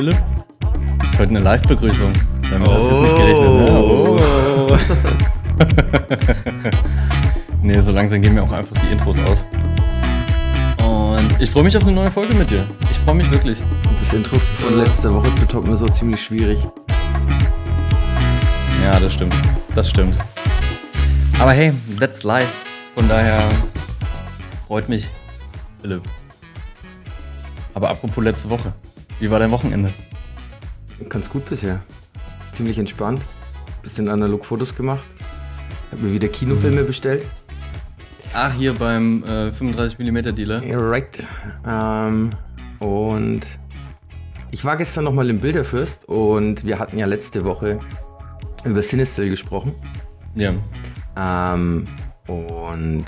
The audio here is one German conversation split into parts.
Philipp? Das ist heute eine Live-Begrüßung. Damit hast du jetzt nicht gerechnet, ne? Oh. nee, so langsam gehen mir auch einfach die Intros aus. Und ich freue mich auf eine neue Folge mit dir. Ich freue mich wirklich. Das Intro von letzter Woche zu toppen ist auch ziemlich schwierig. Ja, das stimmt. Das stimmt. Aber hey, that's life. Von daher freut mich, Philipp. Aber apropos letzte Woche. Wie war dein Wochenende? Ganz gut bisher. Ziemlich entspannt. Bisschen analog Fotos gemacht. Hab mir wieder Kinofilme bestellt. Ach, hier beim äh, 35mm Dealer. Right. Ähm, und ich war gestern nochmal im Bilderfürst und wir hatten ja letzte Woche über Sinistil gesprochen. Ja. Ähm, und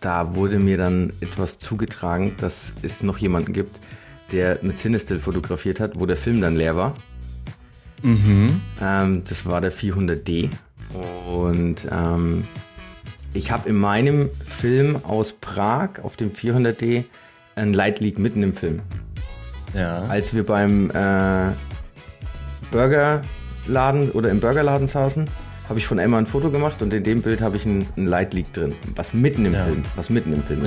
da wurde mir dann etwas zugetragen, dass es noch jemanden gibt, der mit Sinistil fotografiert hat, wo der Film dann leer war. Mhm. Ähm, das war der 400D. Und ähm, ich habe in meinem Film aus Prag auf dem 400D ein Light Leak mitten im Film. Ja. Als wir beim äh, Burgerladen oder im Burgerladen saßen, habe ich von Emma ein Foto gemacht und in dem Bild habe ich ein, ein Light Leak drin. Was mitten im Ja. Film. Was mitten im Film ist.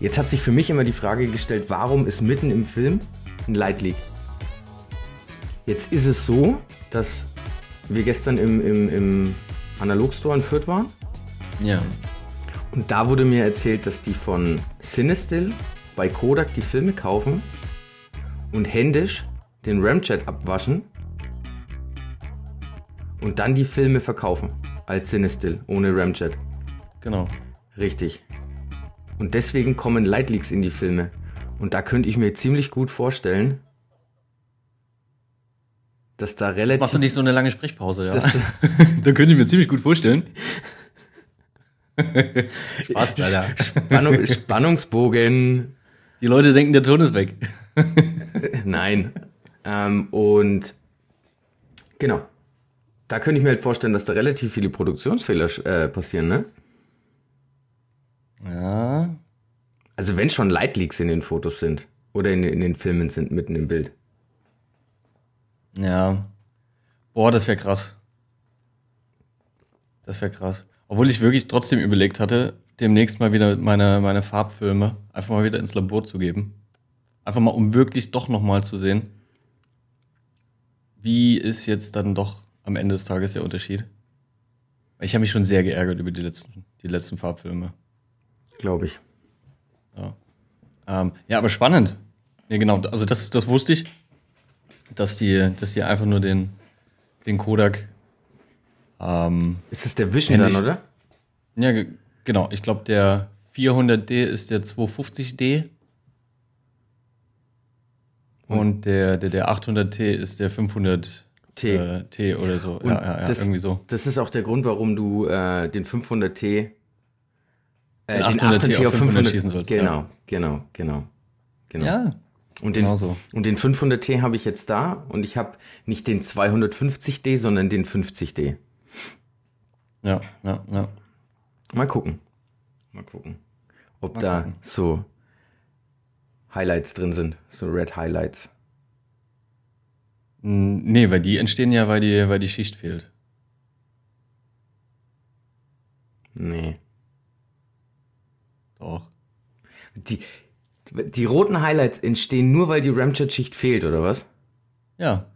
Jetzt hat sich für mich immer die Frage gestellt, warum ist mitten im Film ein Light Leak? Jetzt ist es so, dass wir gestern im, im, im Analogstore in Fürth waren Ja. und da wurde mir erzählt, dass die von Cinestill bei Kodak die Filme kaufen und händisch den Ramjet abwaschen und dann die Filme verkaufen als Cinestill ohne Ramjet. Genau. Richtig. Und deswegen kommen Lightleaks in die Filme. Und da könnte ich mir ziemlich gut vorstellen, dass da relativ. Mach doch nicht so eine lange Sprechpause, ja. Da könnte ich mir ziemlich gut vorstellen. Spaß, Alter. Spannung, Spannungsbogen. Die Leute denken, der Ton ist weg. Nein. Ähm, und genau. Da könnte ich mir halt vorstellen, dass da relativ viele Produktionsfehler äh, passieren, ne? Ja. Also wenn schon Lightleaks in den Fotos sind oder in, in den Filmen sind, mitten im Bild. Ja. Boah, das wäre krass. Das wäre krass. Obwohl ich wirklich trotzdem überlegt hatte, demnächst mal wieder meine, meine Farbfilme einfach mal wieder ins Labor zu geben. Einfach mal, um wirklich doch nochmal zu sehen, wie ist jetzt dann doch am Ende des Tages der Unterschied. Ich habe mich schon sehr geärgert über die letzten, die letzten Farbfilme. Glaube ich. Ähm, ja, aber spannend. Ja, genau. Also das, das wusste ich, dass die, dass die einfach nur den, den Kodak. Ähm, Ist es der Vision dann, oder? ja, ge- genau. Ich glaube, der 400D ist der 250D. Und der, der, der 800T ist der 500 T. Äh, T oder so. Ja, ja, ja, das, irgendwie so. Das ist auch der Grund, warum du äh, den 500T, äh, Den 800T auf 500 schießen sollst, Genau, ja. genau, genau, genau. Ja, und den, genau so. und den 500T habe ich jetzt da und ich habe nicht den 250D, sondern den 50D. Ja, ja, ja. Mal gucken. Mal gucken. Ob Mal da gucken. so Highlights drin sind, so Red Highlights. Nee, weil die entstehen ja, weil die, weil die Schicht fehlt. Nee. Doch. Die, die roten Highlights entstehen nur, weil die Ramjet-Schicht fehlt, oder was? Ja,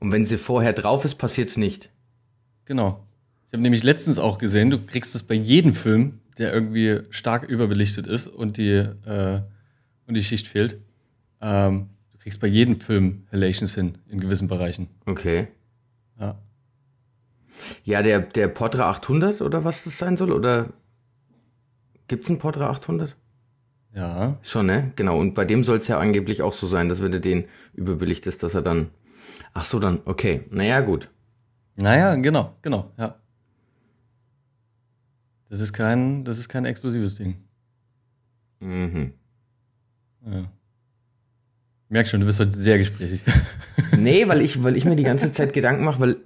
Und wenn sie vorher drauf ist, passiert's nicht. Genau. Ich habe nämlich letztens auch gesehen, du kriegst es bei jedem Film, der irgendwie stark überbelichtet ist und die, äh, und die Schicht fehlt. Ähm, du kriegst bei jedem Film Halations hin, in gewissen Bereichen. Okay. Ja. Ja, der, der Portra 800 oder was das sein soll? Oder gibt's einen Portra 800? Ja. Schon, ne? Genau. Und bei dem soll es ja angeblich auch so sein, dass wenn du den überbelichtest, dass er dann. Ach so, dann, okay. Naja, gut. Naja, genau, genau, ja. Das ist kein, das ist kein exklusives Ding. Mhm. Ja. Merk schon, du bist heute sehr gesprächig. Nee, weil ich, weil ich mir die ganze Zeit Gedanken mache, weil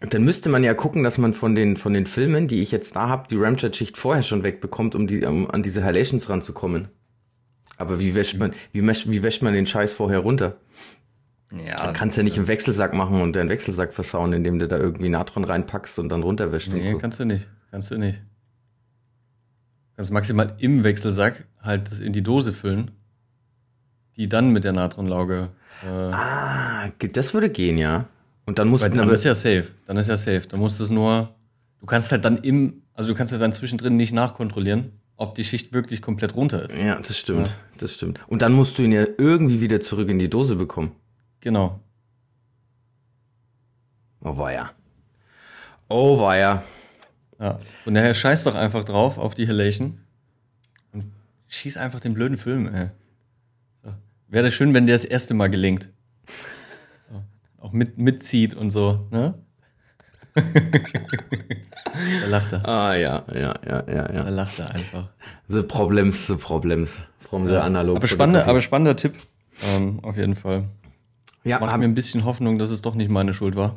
dann müsste man ja gucken, dass man von den, von den Filmen, die ich jetzt da habe, die Ramjet-Schicht vorher schon wegbekommt, um, die, um an diese Halations ranzukommen. Aber wie wäscht man, wie wäscht, wie wäscht man den Scheiß vorher runter? Ja, Du kannst ja nicht im Wechselsack machen und deinen Wechselsack versauen, indem du da irgendwie Natron reinpackst und dann runterwäscht. Nee, kannst du nicht. Kannst du nicht. Kannst maximal im Wechselsack halt das in die Dose füllen, die dann mit der Natronlauge. Äh, ah, das würde gehen, ja. Und dann musst weil du dann ist ja safe. Dann ist ja safe. Da musst du es nur. Du kannst halt dann im, also du kannst ja dann zwischendrin nicht nachkontrollieren, ob die Schicht wirklich komplett runter ist. ja, das stimmt, das stimmt. Und dann musst du ihn ja irgendwie wieder zurück in die Dose bekommen. Genau. Oh weia. Oh weia. Ja. Und daher scheiß doch einfach drauf auf die Halation und schieß einfach den blöden Film, ey. So. Wäre das schön, wenn der das erste Mal gelingt. Auch mit, mitzieht und so, ne? da lacht er. Ah ja, ja, ja, ja, Da ja. lacht er einfach. The problems, the problems. From the analog. Aber spannender, aber spannender Tipp, ähm, auf jeden Fall. ja, Macht hab, mir ein bisschen Hoffnung, dass es doch nicht meine Schuld war.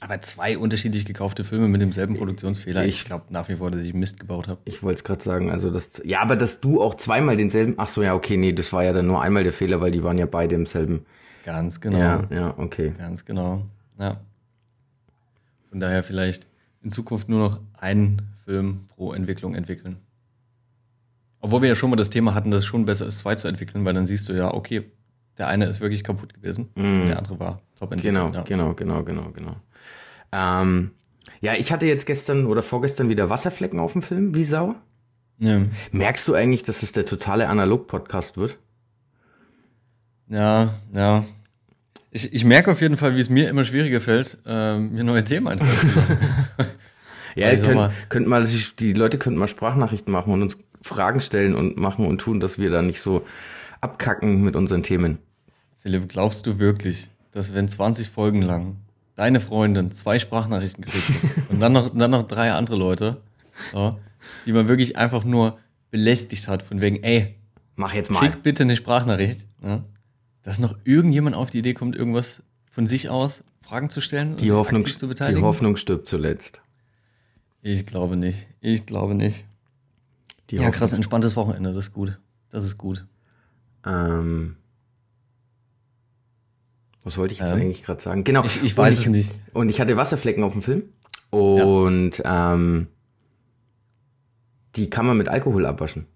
Aber zwei unterschiedlich gekaufte Filme mit demselben Produktionsfehler. Ich- Ich glaube nach wie vor, dass ich Mist gebaut habe. ich wollte es gerade sagen, also das, ja, aber dass du auch zweimal denselben, ach so, ja, okay, nee, das war ja dann nur einmal der Fehler, weil die waren ja beide im selben. Ganz genau. Ja, ja, okay. Ganz genau. Ja. Von daher vielleicht in Zukunft nur noch einen Film pro Entwicklung entwickeln. Obwohl wir ja schon mal das Thema hatten, dass es schon besser ist, zwei zu entwickeln, weil dann siehst du ja, okay, der eine ist wirklich kaputt gewesen, und der andere war top entwickelt. Genau, ja. genau, genau, genau, genau. Ähm, ja, ich hatte jetzt gestern oder vorgestern wieder Wasserflecken auf dem Film, wie Sau. Ja. Merkst du eigentlich, dass es der totale Analog-Podcast wird? Ja, ja. Ich, ich merke auf jeden Fall, wie es mir immer schwieriger fällt, ähm, mir neue Themen einfallen zu lassen. Ja, Also könnt, mal- könnt mal, die, Leute könnten mal Sprachnachrichten machen und uns Fragen stellen und machen und tun, dass wir da nicht so abkacken mit unseren Themen. Philipp, glaubst du wirklich, dass wenn 20 Folgen lang deine Freundin zwei Sprachnachrichten geschickt hat und dann noch, dann noch drei andere Leute, so, die man wirklich einfach nur belästigt hat, von wegen, ey, Mach jetzt mal. schick bitte eine Sprachnachricht, ja, dass noch irgendjemand auf die Idee kommt, irgendwas von sich aus Fragen zu stellen und Die sich Hoffnung, zu die beteiligen? Hoffnung stirbt zuletzt. Ich glaube nicht. Ich glaube nicht. Die Ja, Hoffnung. krass, entspanntes Wochenende, das ist gut. Das ist gut. Ähm, was wollte ich jetzt Ähm, eigentlich gerade sagen? Genau. Ich, ich weiß es nicht. Und ich hatte Wasserflecken auf dem Film. Und ähm, die kann man mit Alkohol abwaschen.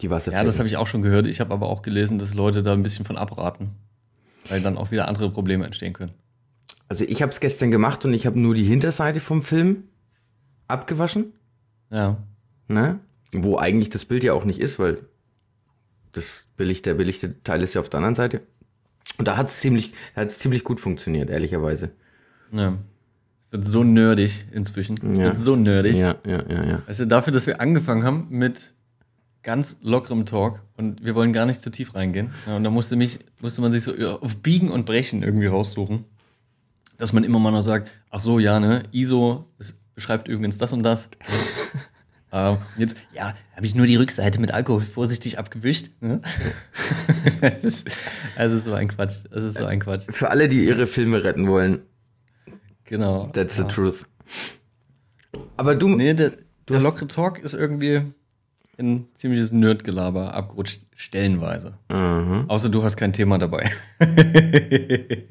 Die Wasserflecken. Ja, das habe ich auch schon gehört. Ich habe aber auch gelesen, dass Leute da ein bisschen von abraten. Weil dann auch wieder andere Probleme entstehen können. also ich habe es gestern gemacht und ich habe nur die Hinterseite vom Film abgewaschen. Ja. Ne? Wo eigentlich das Bild ja auch nicht ist, weil das Belicht, der belichtete Teil ist ja auf der anderen Seite. Und da hat es ziemlich, hat's ziemlich gut funktioniert, ehrlicherweise. ja. Es wird so nerdig inzwischen. Es Ja. wird so nerdig. Ja, ja, ja, ja. Weißt du, dafür, dass wir angefangen haben mit ganz lockerem Talk und wir wollen gar nicht zu tief reingehen. Ja, und da musste, mich, musste man sich so auf Biegen und Brechen irgendwie raussuchen. Dass man immer mal noch sagt, ach so, ja, ne, ISO es beschreibt übrigens das und das. ähm, jetzt, ja, habe ich nur die Rückseite mit Alkohol vorsichtig abgewischt. Ne? es ist, also so ein Quatsch. Es ist so ein Quatsch. Für alle, die ihre Filme retten wollen, Genau. that's ja. the truth. Aber du, Nee, der, der lockere Talk ist irgendwie ein ziemliches Nerdgelaber abgerutscht, stellenweise. Mhm. Außer du hast kein Thema dabei.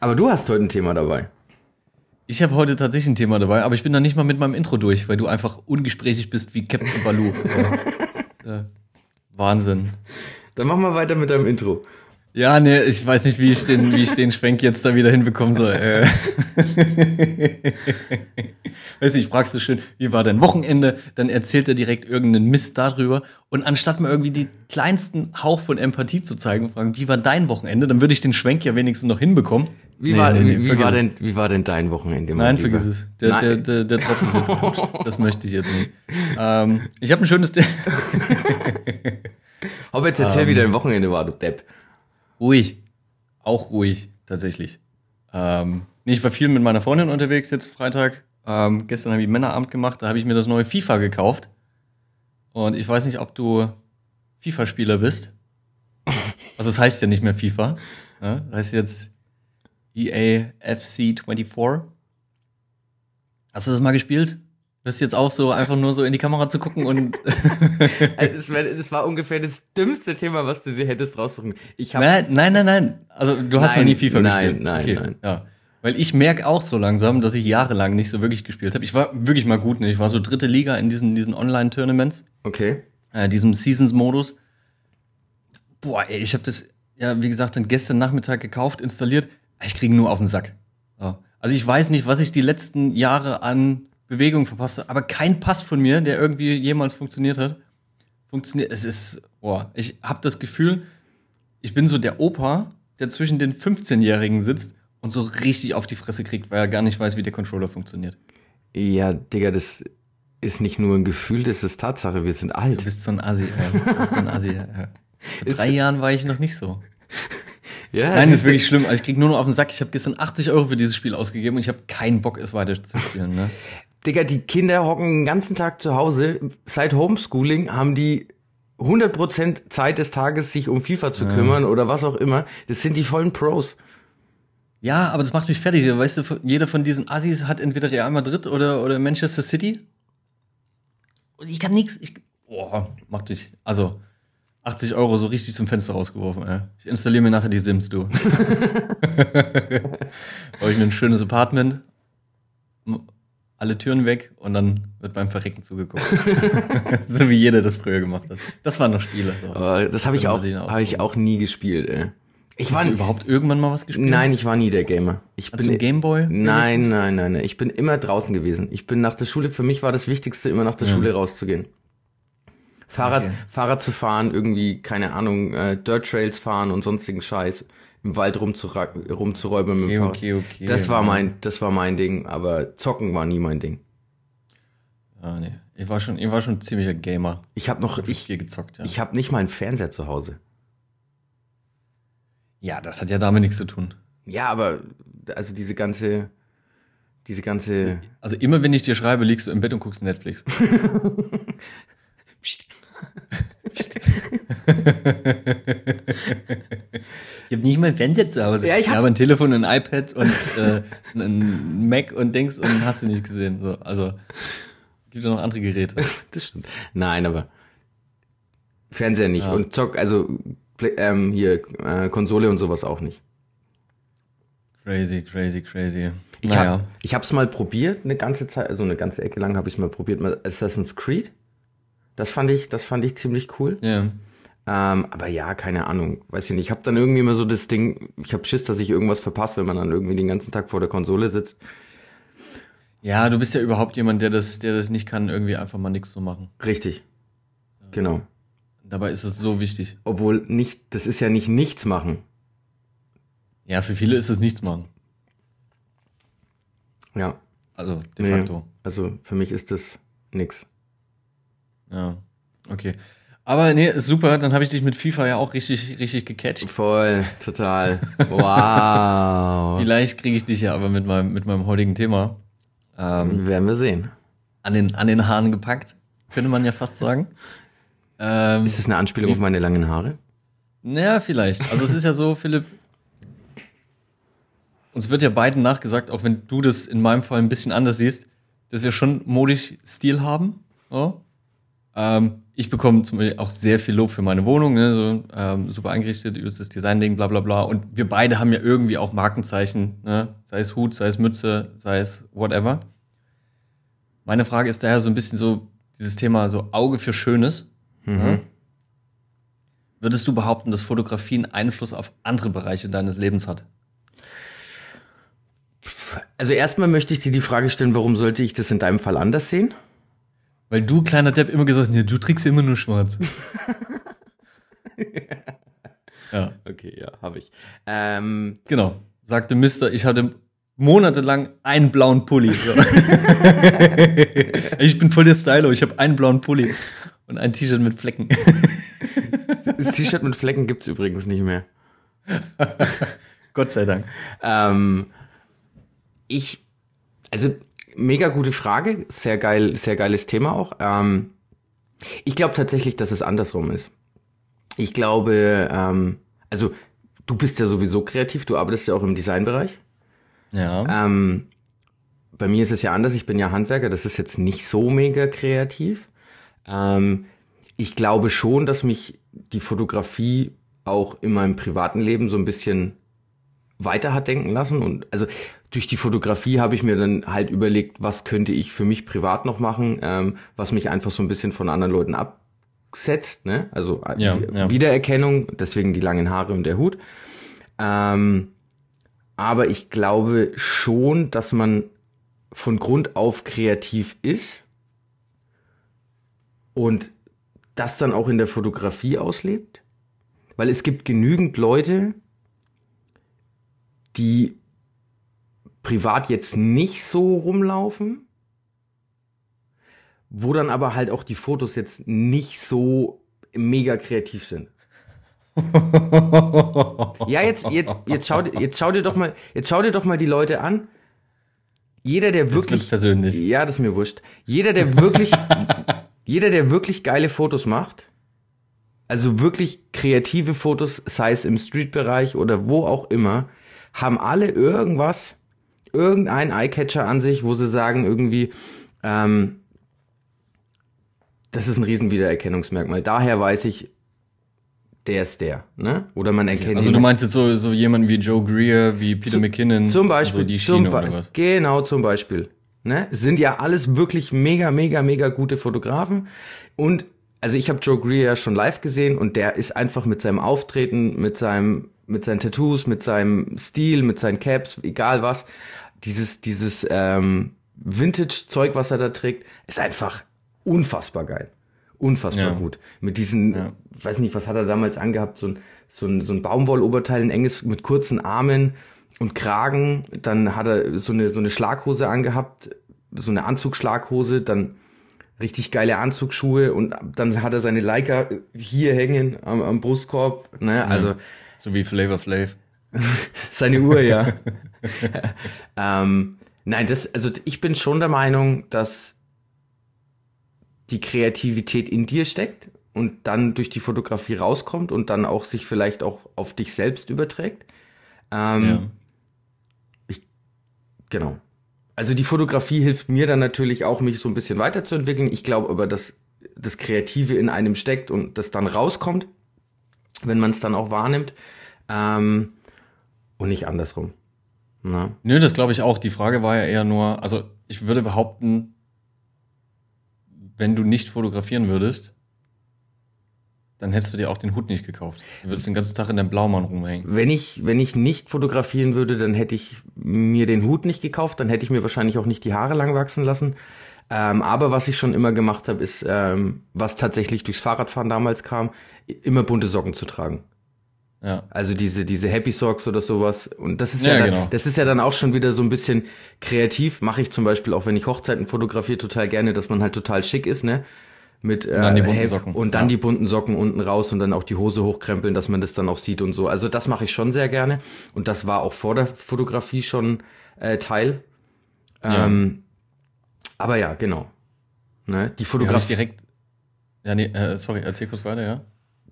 aber du hast heute ein Thema dabei. Ich habe heute tatsächlich ein Thema dabei, aber ich bin noch nicht mal mit meinem Intro durch, weil du einfach ungesprächig bist wie Captain Baloo. Äh, Wahnsinn. Dann mach mal weiter mit deinem Intro. Ja, nee, ich weiß nicht, wie ich den, wie ich den Schwenk jetzt da wieder hinbekommen soll. Äh. Weiß nicht, fragst du schön, wie war dein Wochenende? Dann erzählt er direkt irgendeinen Mist darüber. Und anstatt mal irgendwie die kleinsten Hauch von Empathie zu zeigen, fragen, wie war dein Wochenende? Dann würde ich den Schwenk ja wenigstens noch hinbekommen. Wie, Nee, war, nee, nee, wie, war denn, wie war denn dein Wochenende? Nein, Lieber? vergiss es. Der, Nein. der, der, der Tropf ist jetzt gerutscht. Das möchte ich jetzt nicht. Ähm, ich habe ein schönes. Aber jetzt erzähl, wie dein Wochenende war, du Depp. Ruhig. Auch ruhig, tatsächlich. Ähm, ich war viel mit meiner Freundin unterwegs jetzt Freitag. Ähm, gestern habe ich Männerabend gemacht, da habe ich mir das neue FIFA gekauft. Und ich weiß nicht, ob du FIFA-Spieler bist. Also es heißt ja nicht mehr FIFA. Ne? Das heißt jetzt E EA FC 24. Hast du das mal gespielt? Hörst jetzt auf, so einfach nur so in die Kamera zu gucken und. Also das, war, ungefähr das dümmste Thema, was du dir hättest raussuchen. Ich hab, nein, nein, nein, nein. Also du hast Nein, noch nie FIFA nein, gespielt. nein, okay. nein. Ja. Weil ich merke auch so langsam, dass ich jahrelang nicht so wirklich gespielt habe. Ich war wirklich mal gut, ne? Ich war so dritte Liga in diesen, diesen Online-Tournaments, Okay. äh, diesem Seasons-Modus. Boah, ey, ich habe das, ja, wie gesagt, dann gestern Nachmittag gekauft, installiert. Ich kriege nur auf den Sack. Ja. Also ich weiß nicht, was ich die letzten Jahre an Bewegung verpasst aber kein Pass von mir, der irgendwie jemals funktioniert hat, funktioniert. Es ist, boah, ich habe das Gefühl, ich bin so der Opa, der zwischen den 15-Jährigen sitzt und so richtig auf die Fresse kriegt, weil er gar nicht weiß, wie der Controller funktioniert. Ja, Digga, das ist nicht nur ein Gefühl, das ist Tatsache. Wir sind Du alt. bist so ein Assi, ey. Du bist so ein Assi, ja. Vor drei Jahren war ich noch nicht so. Ja, Nein, das ist wirklich schlimm. Also ich krieg nur noch auf den Sack. Ich habe gestern 80 Euro für dieses Spiel ausgegeben und ich habe keinen Bock, es weiter zu spielen. Ne? Digga, die Kinder hocken den ganzen Tag zu Hause. Seit Homeschooling haben die 100% Zeit des Tages, sich um FIFA zu kümmern oder was auch immer. Das sind die vollen Pros. Ja, aber das macht mich fertig. Weißt du, jeder von diesen Assis hat entweder Real Madrid oder, oder Manchester City. Und ich kann nichts. Ich, boah, macht mich. Also, 80 Euro so richtig zum Fenster rausgeworfen, ey. Ich installiere mir nachher die Sims, du. Baue ich mir ein schönes Apartment, alle Türen weg und dann wird beim Verrecken zugeguckt. so wie jeder das früher gemacht hat. Das waren noch Spiele. So. Das habe ich auch, habe ich auch nie gespielt, ey. Ich war Hast du überhaupt irgendwann mal was gespielt? Nein, ich war nie der Gamer. Ich Hast du einen Gameboy? Nein, nein, nein, nein. Ich bin immer draußen gewesen. Ich bin nach der Schule, für mich war das Wichtigste, immer nach der Schule rauszugehen. Fahrrad, Okay. Fahrrad zu fahren, irgendwie, keine Ahnung, äh, Dirt Trails fahren und sonstigen Scheiß. Im Wald rumzuräumen mit Okay, dem Fahrrad. okay, okay. Das war mein, das war mein Ding, aber zocken war nie mein Ding. Ah, nee. Ich war schon, ich war schon ein ziemlicher Gamer. Ich habe noch, ich, viel gezockt, ja. ich habe nicht mal einen Fernseher zu Hause. ja, das hat ja damit nichts zu tun. Ja, aber also diese ganze, diese ganze. Also immer wenn ich dir schreibe, liegst du im Bett und guckst Netflix. ich habe nicht mal ein Fernseher zu Hause. Ja, ich hab- habe ein Telefon, ein iPad und äh, ein Mac und Dings und hast du nicht gesehen. So, also gibt ja noch andere Geräte. Das stimmt. Nein, aber Fernseher nicht Ja. und Zock, also ähm, hier äh, Konsole und sowas auch nicht. Crazy, crazy, crazy. Ich naja. hab, ich hab's mal probiert, eine ganze Zeit, also eine ganze Ecke lang habe ich mal probiert, mal Assassin's Creed. Das fand ich, das fand ich ziemlich cool. ja. Ähm, aber ja, keine Ahnung, weiß ich nicht. Ich habe dann irgendwie immer so das Ding, ich habe Schiss, dass ich irgendwas verpasse, wenn man dann irgendwie den ganzen Tag vor der Konsole sitzt. ja, du bist ja überhaupt jemand, der das, der das nicht kann, irgendwie einfach mal nichts zu machen. Richtig. Genau. Dabei ist es so wichtig. Obwohl nicht, das ist ja nicht nichts machen. Ja, für viele ist es nichts machen. Ja. Also de Nee. facto. Also für mich ist das nix. Ja, okay. Aber nee, ist super, dann habe ich dich mit FIFA ja auch richtig, richtig gecatcht. Voll, total. Wow. Vielleicht kriege ich dich ja aber mit meinem, mit meinem heutigen Thema ähm, Werden wir sehen. an, den, an den Haaren gepackt, könnte man ja fast sagen. Ähm, Ist das eine Anspielung auf meine langen Haare? naja, vielleicht. Also es ist ja so, Philipp, uns wird ja beiden nachgesagt, auch wenn du das in meinem Fall ein bisschen anders siehst, dass wir schon modisch Stil haben. So. Ähm, ich bekomme zum Beispiel auch sehr viel Lob für meine Wohnung, ne, so, ähm, super eingerichtet, übelst das Design-Ding, bla bla bla. Und wir beide haben ja irgendwie auch Markenzeichen, ne? sei es Hut, sei es Mütze, sei es whatever. Meine Frage ist daher so ein bisschen so dieses Thema so Auge für Schönes. Ne? Würdest du behaupten, dass Fotografie einen Einfluss auf andere Bereiche deines Lebens hat? Also erstmal möchte ich dir die Frage stellen, warum sollte ich das in deinem Fall anders sehen? Weil du, kleiner Depp, immer gesagt hast, nee, du trägst immer nur schwarz. ja, Okay, ja, habe ich. Ähm, genau. Sagte Mister, ich hatte monatelang einen blauen Pulli. Ich bin voll der Stylo, ich habe einen blauen Pulli und ein T-Shirt mit Flecken. das T-Shirt mit Flecken gibt's übrigens nicht mehr. Gott sei Dank. Ähm, ich, also mega gute Frage, sehr geil, sehr geiles Thema auch. Ähm, ich glaube tatsächlich, dass es andersrum ist. Ich glaube, ähm, also du bist ja sowieso kreativ, du arbeitest ja auch im Designbereich. Ja. Ähm, bei mir ist es ja anders, ich bin ja Handwerker, das ist jetzt nicht so mega kreativ. Ähm, ich glaube schon, dass mich die Fotografie auch in meinem privaten Leben so ein bisschen weiter hat denken lassen. Und also durch die Fotografie habe ich mir dann halt überlegt, was könnte ich für mich privat noch machen, ähm, was mich einfach so ein bisschen von anderen Leuten absetzt. Ne? Also äh, Ja, ja. Wiedererkennung, deswegen die langen Haare und der Hut. Ähm, aber ich glaube schon, dass man von Grund auf kreativ ist und das dann auch in der Fotografie auslebt. Weil es gibt genügend Leute, die privat jetzt nicht so rumlaufen, wo dann aber halt auch die Fotos jetzt nicht so mega kreativ sind. ja, jetzt, jetzt, jetzt, schau, dir- jetzt schau dir doch mal, jetzt schau dir doch mal die Leute an. Jeder, der wirklich. persönlich. Ja, das ist mir wurscht. Jeder, der wirklich, jeder, der wirklich geile Fotos macht, also wirklich kreative Fotos, sei es im Street-Bereich oder wo auch immer, haben alle irgendwas, irgendein Eyecatcher an sich, wo sie sagen irgendwie, ähm, das ist ein Riesenwiedererkennungsmerkmal. Daher weiß ich, der ist der, ne? Oder man erkennt Also ihn du meinst jetzt so, so jemanden wie Joe Greer, wie Peter McKinnon, zum Beispiel, so die zum Schiene Be- oder was? Genau, zum Beispiel. Ne? Sind ja alles wirklich mega, mega, mega gute Fotografen. Und also ich habe Joe Greer ja schon live gesehen und der ist einfach mit seinem Auftreten, mit seinem, mit seinen Tattoos, mit seinem Stil, mit seinen Caps, egal was, dieses, dieses ähm, Vintage-Zeug, was er da trägt, ist einfach unfassbar geil. Unfassbar Ja. gut. Mit diesen, ich weiß nicht, was hat er damals angehabt, so ein, so ein, so ein Baumwolloberteil, ein enges mit kurzen Armen und Kragen. Dann hat er so eine, so eine Schlaghose angehabt, so eine Anzugschlaghose, dann richtig geile Anzugsschuhe und dann hat er seine Leica hier hängen am, am Brustkorb. Ne? Also So wie Flavor Flav. seine Uhr, ja. ähm, nein, das, also ich bin schon der Meinung, dass die Kreativität in dir steckt und dann durch die Fotografie rauskommt und dann auch sich vielleicht auch auf dich selbst überträgt. Ähm, Ja. Genau. Also die Fotografie hilft mir dann natürlich auch, mich so ein bisschen weiterzuentwickeln. Ich glaube aber, dass das Kreative in einem steckt und das dann rauskommt, wenn man es dann auch wahrnimmt. Ähm, und nicht andersrum. Na? Nö, das glaube ich auch. Die Frage war ja eher nur, also ich würde behaupten, wenn du nicht fotografieren würdest, dann hättest du dir auch den Hut nicht gekauft. Du würdest den ganzen Tag in deinem Blaumann rumhängen. Wenn ich, wenn ich nicht fotografieren würde, dann hätte ich mir den Hut nicht gekauft, dann hätte ich mir wahrscheinlich auch nicht die Haare lang wachsen lassen. Ähm, aber was ich schon immer gemacht habe, ist, ähm, was tatsächlich durchs Fahrradfahren damals kam, immer bunte Socken zu tragen. Ja. Also diese, diese Happy Socks oder sowas. Und das ist ja, Ja, dann, genau. das ist ja dann auch schon wieder so ein bisschen kreativ. Mache ich zum Beispiel auch, wenn ich Hochzeiten fotografiere, total gerne, dass man halt total schick ist, ne? Mit, äh, dann die bunten Hap- Socken. Und dann Ja. die bunten Socken unten raus und dann auch die Hose hochkrempeln, dass man das dann auch sieht und so. Also das mache ich schon sehr gerne. Und das war auch vor der Fotografie schon äh, Teil. Ja. Ähm, aber ja, genau. Ne? Die Fotografie. direkt. Ja, nee, äh, sorry, erzähl kurz weiter, ja?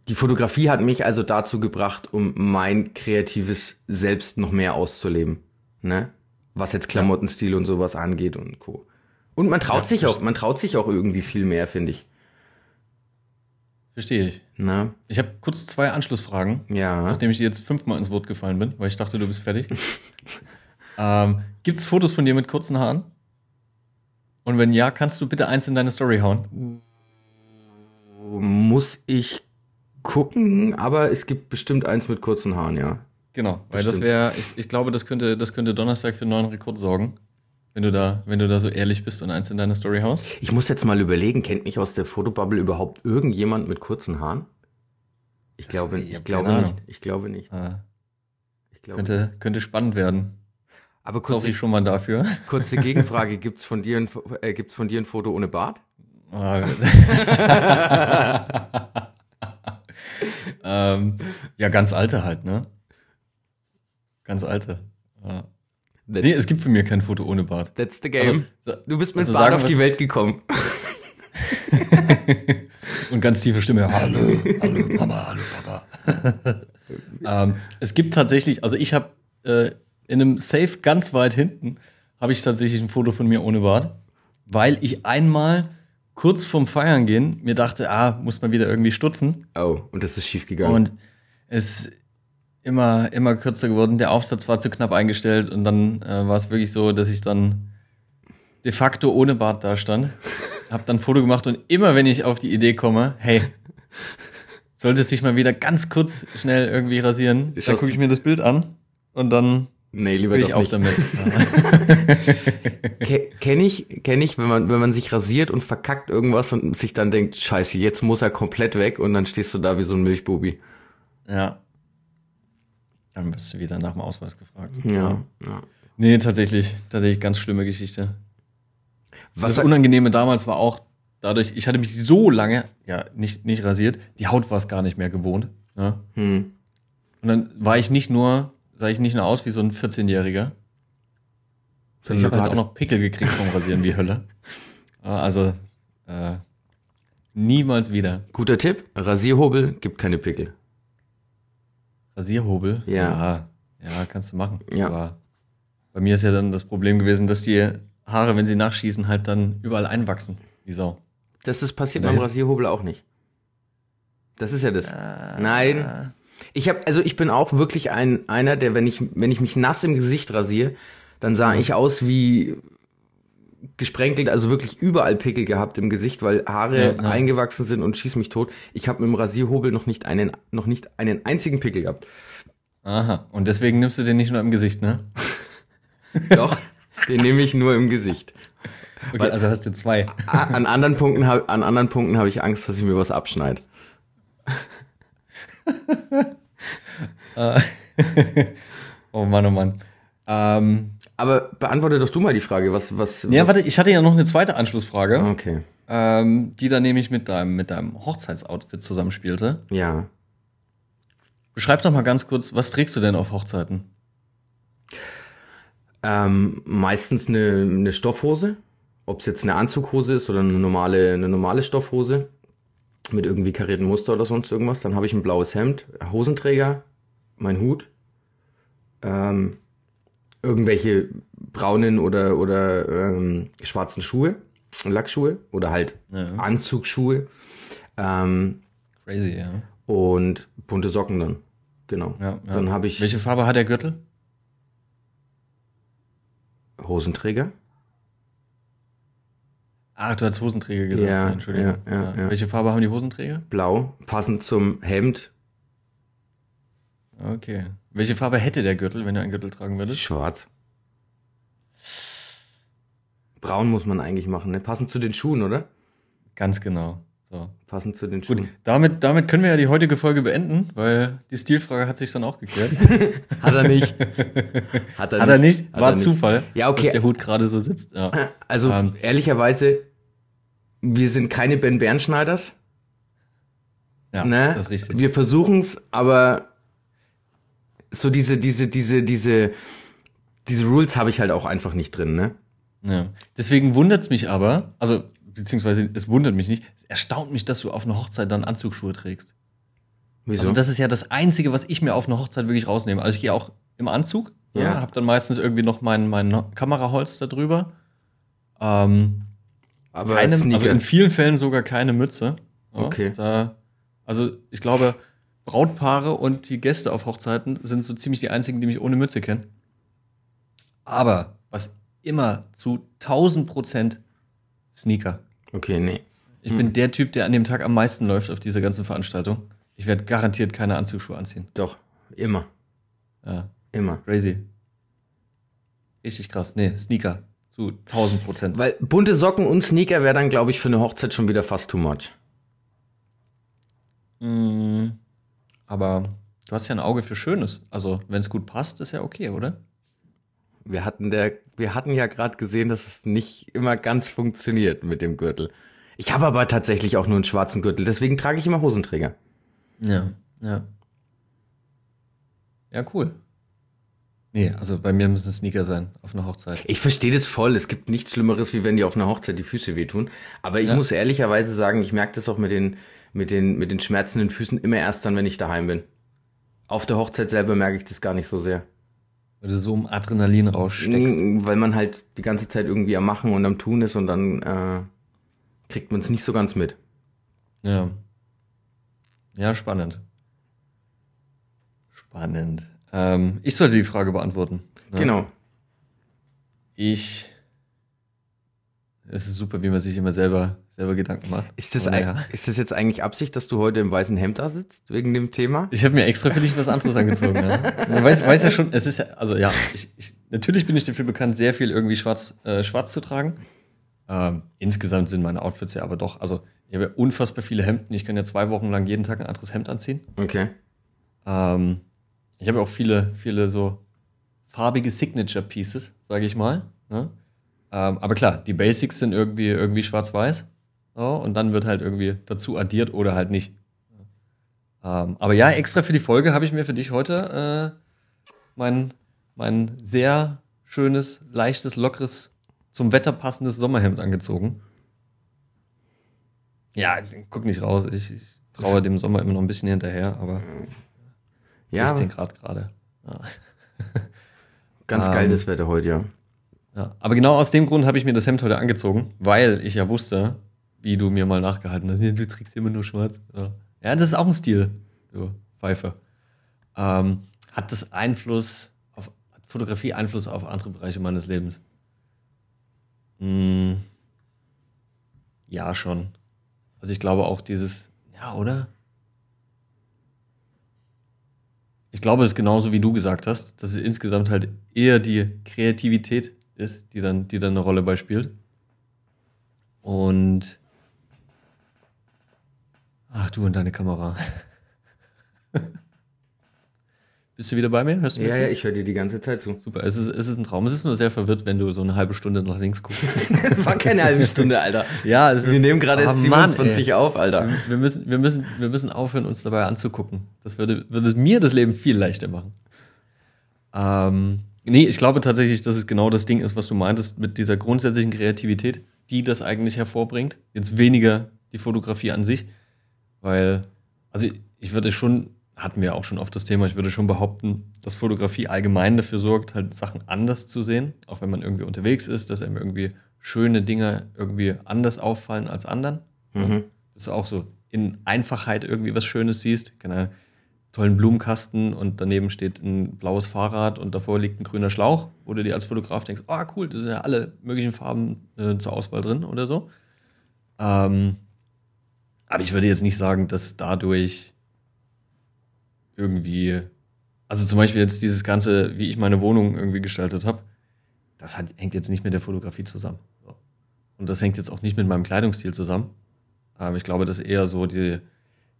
Die Fotografie hat mich also dazu gebracht, um mein kreatives Selbst noch mehr auszuleben. Ne? Was jetzt Klamottenstil und sowas angeht und Co. Und man traut Ja, sich auch, man traut sich auch irgendwie viel mehr, finde ich. Verstehe ich. Ne? Ich habe kurz zwei Anschlussfragen, Ja. nachdem ich dir jetzt fünfmal ins Wort gefallen bin, weil ich dachte, du bist fertig. ähm, Gibt es Fotos von dir mit kurzen Haaren? Und wenn ja, kannst du bitte eins in deine Story hauen? Muss ich gucken, aber es gibt bestimmt eins mit kurzen Haaren, ja. Genau, weil das wäre, ich, ich glaube, das könnte, das könnte Donnerstag für einen neuen Rekord sorgen, wenn du da, wenn du da so ehrlich bist und eins in deine Story haust. Ich muss jetzt mal überlegen, kennt mich aus der Fotobubble überhaupt irgendjemand mit kurzen Haaren? Ich glaube, ich ich hab glaube nicht. Ich glaube nicht. Äh, Ich glaube könnte, könnte spannend werden. Aber kurze, Sorry schon mal dafür. kurze Gegenfrage, gibt's von dir ein, Fo- äh, gibt's von dir ein Foto ohne Bart? Ah. ähm, ja, ganz alte halt, ne? Ganz alte. Ja. That's, Nee, es gibt für mich kein Foto ohne Bart. that's the game. Also, du bist mit also Bart sagen auf die Welt gekommen. Und ganz tiefe Stimme. Hallo, hallo Mama, hallo Papa. ähm, es gibt tatsächlich, also ich habe äh, in einem Safe ganz weit hinten habe ich tatsächlich ein Foto von mir ohne Bart, weil ich einmal kurz vorm Feiern gehen mir dachte, ah, muss man wieder irgendwie stutzen. Oh, und das ist schief gegangen. Und es ist immer, immer kürzer geworden. Der Aufsatz war zu knapp eingestellt und dann äh, war es wirklich so, dass ich dann de facto ohne Bart da stand. Hab dann ein Foto gemacht und immer wenn ich auf die Idee komme, hey, solltest dich mal wieder ganz kurz schnell irgendwie rasieren, Ich dann gucke ich mir das Bild an und dann nee, lieber ich doch auf nicht. damit. Ke kenn ich, kenn ich, wenn man, wenn man sich rasiert und verkackt irgendwas und sich dann denkt, scheiße, jetzt muss er komplett weg und dann stehst du da wie so ein Milchbubi. ja. Dann wirst du wieder nach dem Ausweis gefragt. Ja. ja. Nee, tatsächlich, tatsächlich ganz schlimme Geschichte. Was, das Unangenehme damals war auch dadurch, ich hatte mich so lange, ja, nicht, nicht rasiert, die Haut war es gar nicht mehr gewohnt. Ne? hm. Und dann war ich nicht nur, sah ich nicht nur aus wie so ein 14-Jähriger, sondern ich habe halt auch noch Pickel gekriegt vom Rasieren wie Hölle. Ja, Also, äh, niemals wieder. Guter Tipp, Rasierhobel gibt keine Pickel. Rasierhobel? Ja. ja. Ja, kannst du machen. Ja. Aber bei mir ist ja dann das Problem gewesen, dass die Haare, wenn sie nachschießen, halt dann überall einwachsen. Wie Sau. Das ist passiert beim Rasierhobel auch nicht. Das ist ja das. Nein. Ich habe also ich bin auch wirklich ein einer, der wenn ich wenn ich mich nass im Gesicht rasiere, dann sah ich aus wie gesprenkelt, also wirklich überall Pickel gehabt im Gesicht, weil Haare Ja, ja. eingewachsen sind und schieß mich tot. Ich habe mit dem Rasierhobel noch nicht einen noch nicht einen einzigen Pickel gehabt. Aha. Und deswegen nimmst du den nicht nur im Gesicht, ne? Doch, den nehme ich nur im Gesicht. Okay, Weil- also hast du zwei. An anderen Punkten hab, an anderen Punkten habe ich Angst, dass ich mir was abschneide. Oh Mann, oh Mann. Ähm, Aber beantworte doch du mal die Frage, was was ja, was, warte, ich hatte ja noch eine zweite Anschlussfrage, Okay. ähm, die dann nämlich mit deinem, mit deinem Hochzeitsoutfit zusammenspielte. Ja. Beschreib doch mal ganz kurz, was trägst du denn auf Hochzeiten? Ähm, meistens eine, eine Stoffhose. Ob es jetzt eine Anzughose ist oder eine normale, eine normale Stoffhose mit irgendwie karierten Muster oder sonst irgendwas. Dann habe ich ein blaues Hemd, Hosenträger, mein Hut, ähm, irgendwelche braunen oder, oder ähm, schwarzen Schuhe, Lackschuhe oder halt Ja. Anzugsschuhe ähm, Crazy, ja. und bunte Socken dann. Genau. ja, ja. Dann habe ich Welche Farbe hat der Gürtel? Hosenträger. Ah, du hast Hosenträger gesagt. Ja, Entschuldigung. Welche Farbe haben die Hosenträger? Blau, passend zum Hemd, Okay. Welche Farbe hätte der Gürtel, wenn du einen Gürtel tragen würdest? schwarz. Braun muss man eigentlich machen, ne? Passend zu den Schuhen, oder? Ganz genau. So. Passend zu den Gut, Schuhen. damit, damit können wir ja die heutige Folge beenden, weil die Stilfrage hat sich dann auch geklärt. Hat er nicht. Hat Hat er nicht? Hat War er nicht. Zufall, Ja, okay. dass der Hut gerade so sitzt. Ja. Also, Ähm. ehrlicherweise, wir sind keine Ben Bernschneiders. Ja, ne? das ist richtig. Wir versuchen es, aber so diese, diese, diese, diese, diese Rules habe ich halt auch einfach nicht drin, ne? Ja. Deswegen wundert es mich aber, also beziehungsweise es wundert mich nicht, es erstaunt mich, dass du auf einer Hochzeit dann Anzugsschuhe trägst. Wieso? Also das ist ja das Einzige, was ich mir auf einer Hochzeit wirklich rausnehme. Also ich gehe auch im Anzug, ja. Ja. habe dann meistens irgendwie noch mein, mein Kameraholz da drüber. Ähm, aber keine, also in vielen Fällen sogar keine Mütze. Ja, Okay. Da, also ich glaube, Brautpaare und die Gäste auf Hochzeiten sind so ziemlich die einzigen, die mich ohne Mütze kennen. Aber was immer zu 1000 Prozent Sneaker. okay, nee. Ich Hm. bin der Typ, der an dem Tag am meisten läuft auf dieser ganzen Veranstaltung. Ich werde garantiert keine Anzugsschuhe anziehen. Doch, immer. Ja, Immer. crazy. Richtig krass. Nee, Sneaker. Zu 1000 Prozent. Weil bunte Socken und Sneaker wäre dann, glaube ich, für eine Hochzeit schon wieder fast too much. Mm, Aber du hast ja ein Auge für Schönes. Also, wenn es gut passt, ist ja okay, oder? Wir hatten, der, wir hatten ja gerade gesehen, dass es nicht immer ganz funktioniert mit dem Gürtel. Ich habe aber tatsächlich auch nur einen schwarzen Gürtel, deswegen trage ich immer Hosenträger. Ja, ja. Ja, cool. Nee, also bei mir müssen Sneaker sein auf einer Hochzeit. Ich verstehe das voll. Es gibt nichts Schlimmeres, wie wenn die auf einer Hochzeit die Füße wehtun. Aber ich Ja. muss ehrlicherweise sagen, ich merke das auch mit den, mit, den, mit den schmerzenden Füßen immer erst dann, wenn ich daheim bin. Auf der Hochzeit selber merke ich das gar nicht so sehr. Weil du so im Adrenalin raussteckst. Weil man halt die ganze Zeit irgendwie am Machen und am Tun ist und dann äh, kriegt man es nicht so ganz mit. Ja. Ja, spannend. Spannend. Ähm, ich sollte die Frage beantworten. Ne? Genau. Ich. Es ist super, wie man sich immer selber, selber Gedanken macht. Ist das, ja. ist das jetzt eigentlich Absicht, dass du heute im weißen Hemd da sitzt, wegen dem Thema? Ich habe mir extra für dich was anderes angezogen. Ja. Du weißt, weißt ja schon, es ist ja, also ja, ich, ich, natürlich bin ich dafür bekannt, sehr viel irgendwie schwarz, äh, schwarz zu tragen. Ähm, insgesamt sind meine Outfits ja aber doch, also ich habe ja unfassbar viele Hemden. Ich kann ja zwei Wochen lang jeden Tag ein anderes Hemd anziehen. Okay. Ähm, ich habe ja auch viele, viele so farbige Signature Pieces, sage ich mal. Ne? Ähm, aber klar, die Basics sind irgendwie, irgendwie schwarz-weiß. So, und dann wird halt irgendwie dazu addiert oder halt nicht. Ähm, aber ja, extra für die Folge habe ich mir für dich heute äh, mein, mein sehr schönes, leichtes, lockeres, zum Wetter passendes Sommerhemd angezogen. Ja, guck nicht raus. Ich, ich traue dem Sommer immer noch ein bisschen hinterher, aber ja, 16 Grad gerade. Ja. Ganz ähm, das Wetter heute, ja. Ja. Aber genau aus dem Grund habe ich mir das Hemd heute angezogen, weil ich ja wusste, wie du mir mal nachgehalten hast. Du trägst immer nur schwarz. Ja, ja das ist auch ein Stil, du Pfeife. Ähm, hat das Einfluss auf hat Fotografie Einfluss auf andere Bereiche meines Lebens? Hm, ja, schon. Also ich glaube auch dieses, ja, oder? Ich glaube, es ist genauso wie du gesagt hast, dass es insgesamt halt eher die Kreativität ist, die dann, die dann eine Rolle bei spielt. Und ach du und deine Kamera. Bist du wieder bei mir? Hörst du ja, ja, ich höre dir die ganze Zeit zu. Super, es ist, es ist ein Traum. Es ist nur sehr verwirrt, wenn du so eine halbe Stunde nach links guckst. War keine halbe Stunde, Alter. ja, es Wir ist, nehmen gerade erst 27 Mann, auf, Alter. Wir müssen, wir, müssen, wir müssen aufhören, uns dabei anzugucken. Das würde, würde mir das Leben viel leichter machen. Ähm, nee, ich glaube tatsächlich, dass es genau das Ding ist, was du meintest, mit dieser grundsätzlichen Kreativität, die das eigentlich hervorbringt. Jetzt weniger die Fotografie an sich, weil, also ich, ich würde schon hatten wir auch schon oft das Thema, ich würde schon behaupten, dass Fotografie allgemein dafür sorgt, halt Sachen anders zu sehen, auch wenn man irgendwie unterwegs ist, dass einem irgendwie schöne Dinge irgendwie anders auffallen als anderen. Mhm. Dass du auch so in Einfachheit irgendwie was Schönes siehst, keine tollen Blumenkasten und daneben steht ein blaues Fahrrad und davor liegt ein grüner Schlauch, wo du dir als Fotograf denkst, ah oh, cool, da sind ja alle möglichen Farben äh, zur Auswahl drin oder so. Ähm, aber ich würde jetzt nicht sagen, dass dadurch irgendwie, also zum Beispiel jetzt dieses ganze, wie ich meine Wohnung irgendwie gestaltet habe, das hat, hängt jetzt nicht mit der Fotografie zusammen. Und das hängt jetzt auch nicht mit meinem Kleidungsstil zusammen. Aber ich glaube, das ist eher so die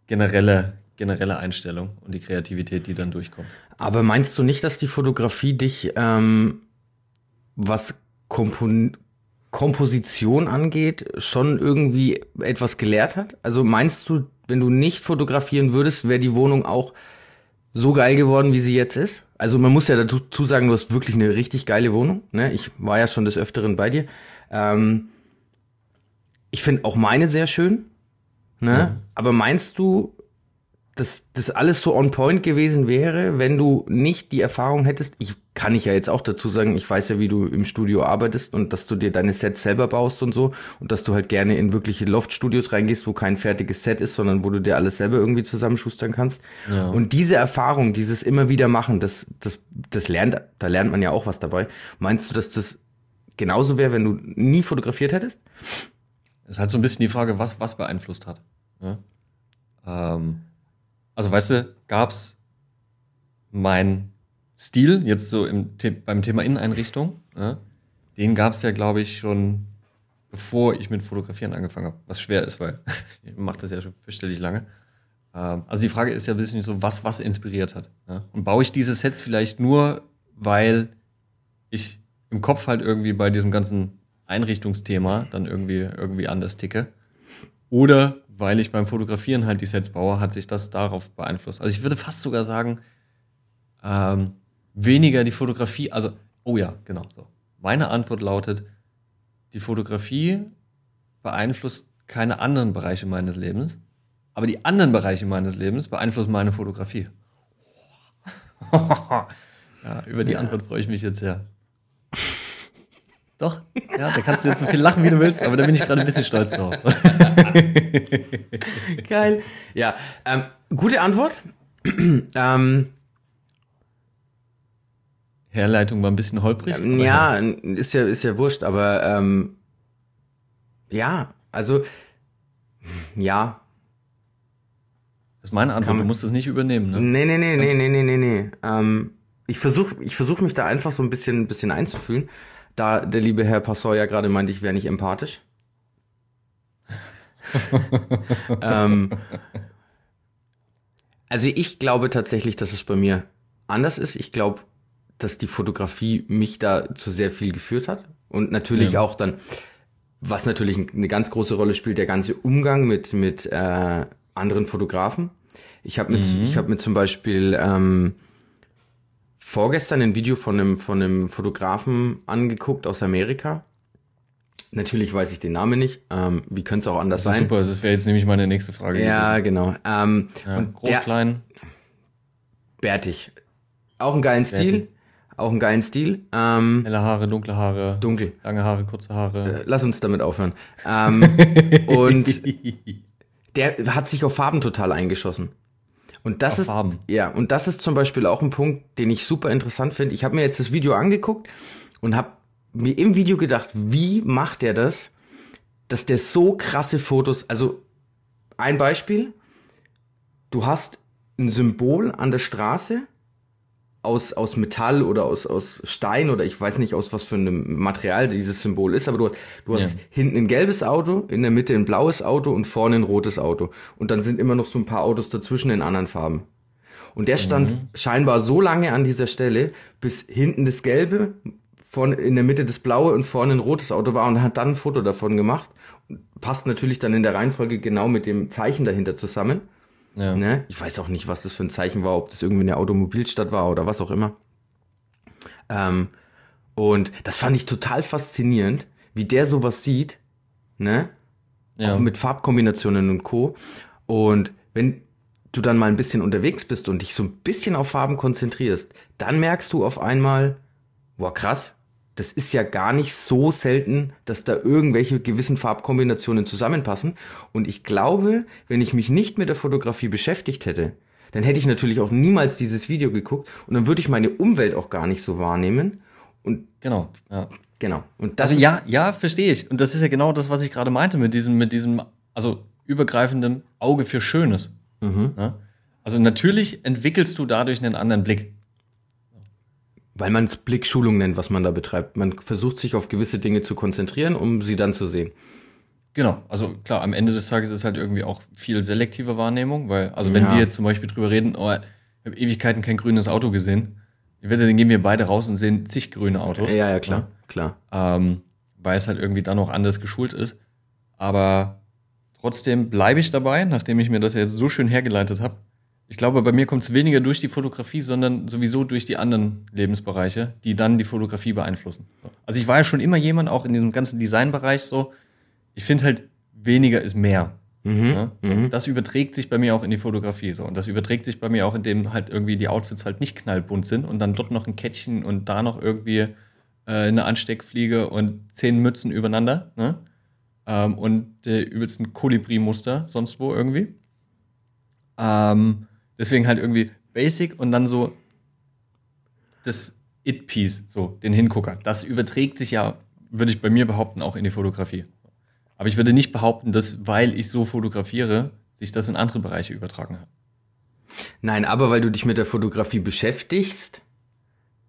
generelle, generelle Einstellung und die Kreativität, die dann durchkommt. Aber meinst du nicht, dass die Fotografie dich, ähm, was Kompon Komposition angeht, schon irgendwie etwas gelehrt hat? Also meinst du, wenn du nicht fotografieren würdest, wäre die Wohnung auch so geil geworden, wie sie jetzt ist. Also man muss ja dazu sagen, du hast wirklich eine richtig geile Wohnung. Ne? Ich war ja schon des Öfteren bei dir. Ähm, ich finde auch meine sehr schön. Ne? Ja. Aber meinst du, dass das alles so on point gewesen wäre, wenn du nicht die Erfahrung hättest? Ich kann ich ja jetzt auch dazu sagen, ich weiß ja, wie du im Studio arbeitest und dass du dir deine Sets selber baust und so und dass du halt gerne in wirkliche Loft-Studios reingehst, wo kein fertiges Set ist, sondern wo du dir alles selber irgendwie zusammenschustern kannst. Ja. Und diese Erfahrung, dieses immer wieder machen, das, das, das lernt, da lernt man ja auch was dabei. Meinst du, dass das genauso wäre, wenn du nie fotografiert hättest? Das ist halt so ein bisschen die Frage, was, was beeinflusst hat. Ja? Ähm, also weißt du, gab's mein Stil, jetzt so im, beim Thema Inneneinrichtung, ja, den gab es ja, glaube ich, schon bevor ich mit Fotografieren angefangen habe. Was schwer ist, weil ich mache das ja schon fürchterlich lange. Ähm, also die Frage ist ja ein bisschen so, was was inspiriert hat. Ja? Und baue ich diese Sets vielleicht nur, weil ich im Kopf halt irgendwie bei diesem ganzen Einrichtungsthema dann irgendwie, irgendwie anders ticke. Oder weil ich beim Fotografieren halt die Sets baue, hat sich das darauf beeinflusst. Also ich würde fast sogar sagen, ähm, weniger die Fotografie, also, oh ja, genau so. Meine Antwort lautet, die Fotografie beeinflusst keine anderen Bereiche meines Lebens, aber die anderen Bereiche meines Lebens beeinflussen meine Fotografie. Ja, über die ja. Antwort freue ich mich jetzt sehr. Doch, ja, da kannst du jetzt so viel lachen, wie du willst, aber da bin ich gerade ein bisschen stolz drauf. Geil. Ja, ähm, gute Antwort. ähm, Herleitung war ein bisschen holprig. Ähm, ja, ist ja, ist ja wurscht, aber ähm, ja, also ja. Das ist meine Antwort, du musst das nicht übernehmen, ne? Nee, nee, nee, nee, nee, nee, nee, nee. Ähm, ich versuche ich versuch mich da einfach so ein bisschen, ein bisschen einzufühlen da der liebe Herr Passau ja gerade meinte, ich wäre nicht empathisch. ähm, also ich glaube tatsächlich, dass es bei mir anders ist. Ich glaube, dass die Fotografie mich da zu sehr viel geführt hat. Und natürlich ja. auch dann, was natürlich eine ganz große Rolle spielt, der ganze Umgang mit, mit äh, anderen Fotografen. Ich habe mit, mhm. ich hab mit zum Beispiel ähm, vorgestern ein Video von einem, von einem Fotografen angeguckt aus Amerika. Natürlich weiß ich den Namen nicht. Ähm, wie könnte es auch anders das sein? Super, das wäre jetzt nämlich meine nächste Frage. Ja, gewesen. genau. Ähm, ja, und groß, der, klein. Bärtig. Auch einen geilen Bärtig. Stil. Auch einen geilen Stil. Ähm, Helle Haare, dunkle Haare. Dunkel. Lange Haare, kurze Haare. Äh, lass uns damit aufhören. Ähm, und der hat sich auf Farben total eingeschossen. Und das ist Farben. ja und das ist zum Beispiel auch ein Punkt, den ich super interessant finde. Ich habe mir jetzt das Video angeguckt und habe mir im Video gedacht, wie macht er das, dass der so krasse Fotos, also ein Beispiel, du hast ein Symbol an der Straße aus, aus Metall oder aus, aus Stein oder ich weiß nicht aus was für einem Material dieses Symbol ist, aber du, du hast ja. hinten ein gelbes Auto, in der Mitte ein blaues Auto und vorne ein rotes Auto. Und dann sind immer noch so ein paar Autos dazwischen in anderen Farben. Und der stand mhm. scheinbar so lange an dieser Stelle, bis hinten das Gelbe, vorne, in der Mitte das Blaue und vorne ein rotes Auto war und hat dann ein Foto davon gemacht. Passt natürlich dann in der Reihenfolge genau mit dem Zeichen dahinter zusammen. Ja. Ne? Ich weiß auch nicht, was das für ein Zeichen war, ob das irgendwie eine Automobilstadt war oder was auch immer. Ähm, und das fand ich total faszinierend, wie der sowas sieht, ne? Ja. Auch mit Farbkombinationen und Co. Und wenn du dann mal ein bisschen unterwegs bist und dich so ein bisschen auf Farben konzentrierst, dann merkst du auf einmal, boah, krass, das ist ja gar nicht so selten, dass da irgendwelche gewissen Farbkombinationen zusammenpassen. Und ich glaube, wenn ich mich nicht mit der Fotografie beschäftigt hätte, dann hätte ich natürlich auch niemals dieses Video geguckt und dann würde ich meine Umwelt auch gar nicht so wahrnehmen. Und genau, ja. Genau. Und das also ja, ja, verstehe ich. Und das ist ja genau das, was ich gerade meinte mit diesem, mit diesem, also übergreifenden Auge für Schönes. Mhm. Ja? Also natürlich entwickelst du dadurch einen anderen Blick. Weil man es Blickschulung nennt, was man da betreibt. Man versucht sich auf gewisse Dinge zu konzentrieren, um sie dann zu sehen. Genau, also klar, am Ende des Tages ist halt irgendwie auch viel selektive Wahrnehmung, weil, also wenn ja. wir jetzt zum Beispiel drüber reden, oh, ich habe Ewigkeiten kein grünes Auto gesehen, dann gehen wir beide raus und sehen zig grüne Autos. Ja, ja, klar, ja. klar. Ähm, weil es halt irgendwie dann auch anders geschult ist. Aber trotzdem bleibe ich dabei, nachdem ich mir das ja jetzt so schön hergeleitet habe, ich glaube, bei mir kommt es weniger durch die Fotografie, sondern sowieso durch die anderen Lebensbereiche, die dann die Fotografie beeinflussen. Also ich war ja schon immer jemand, auch in diesem ganzen Designbereich so, ich finde halt, weniger ist mehr. Mhm, ja? mhm. Das überträgt sich bei mir auch in die Fotografie so. Und das überträgt sich bei mir auch, indem halt irgendwie die Outfits halt nicht knallbunt sind und dann dort noch ein Kettchen und da noch irgendwie äh, eine Ansteckfliege und zehn Mützen übereinander. Ne? Ähm, und der übelsten Kolibri-Muster sonst wo irgendwie. Ähm, Deswegen halt irgendwie Basic und dann so das It-Piece, so den Hingucker. Das überträgt sich ja, würde ich bei mir behaupten, auch in die Fotografie. Aber ich würde nicht behaupten, dass, weil ich so fotografiere, sich das in andere Bereiche übertragen hat. Nein, aber weil du dich mit der Fotografie beschäftigst,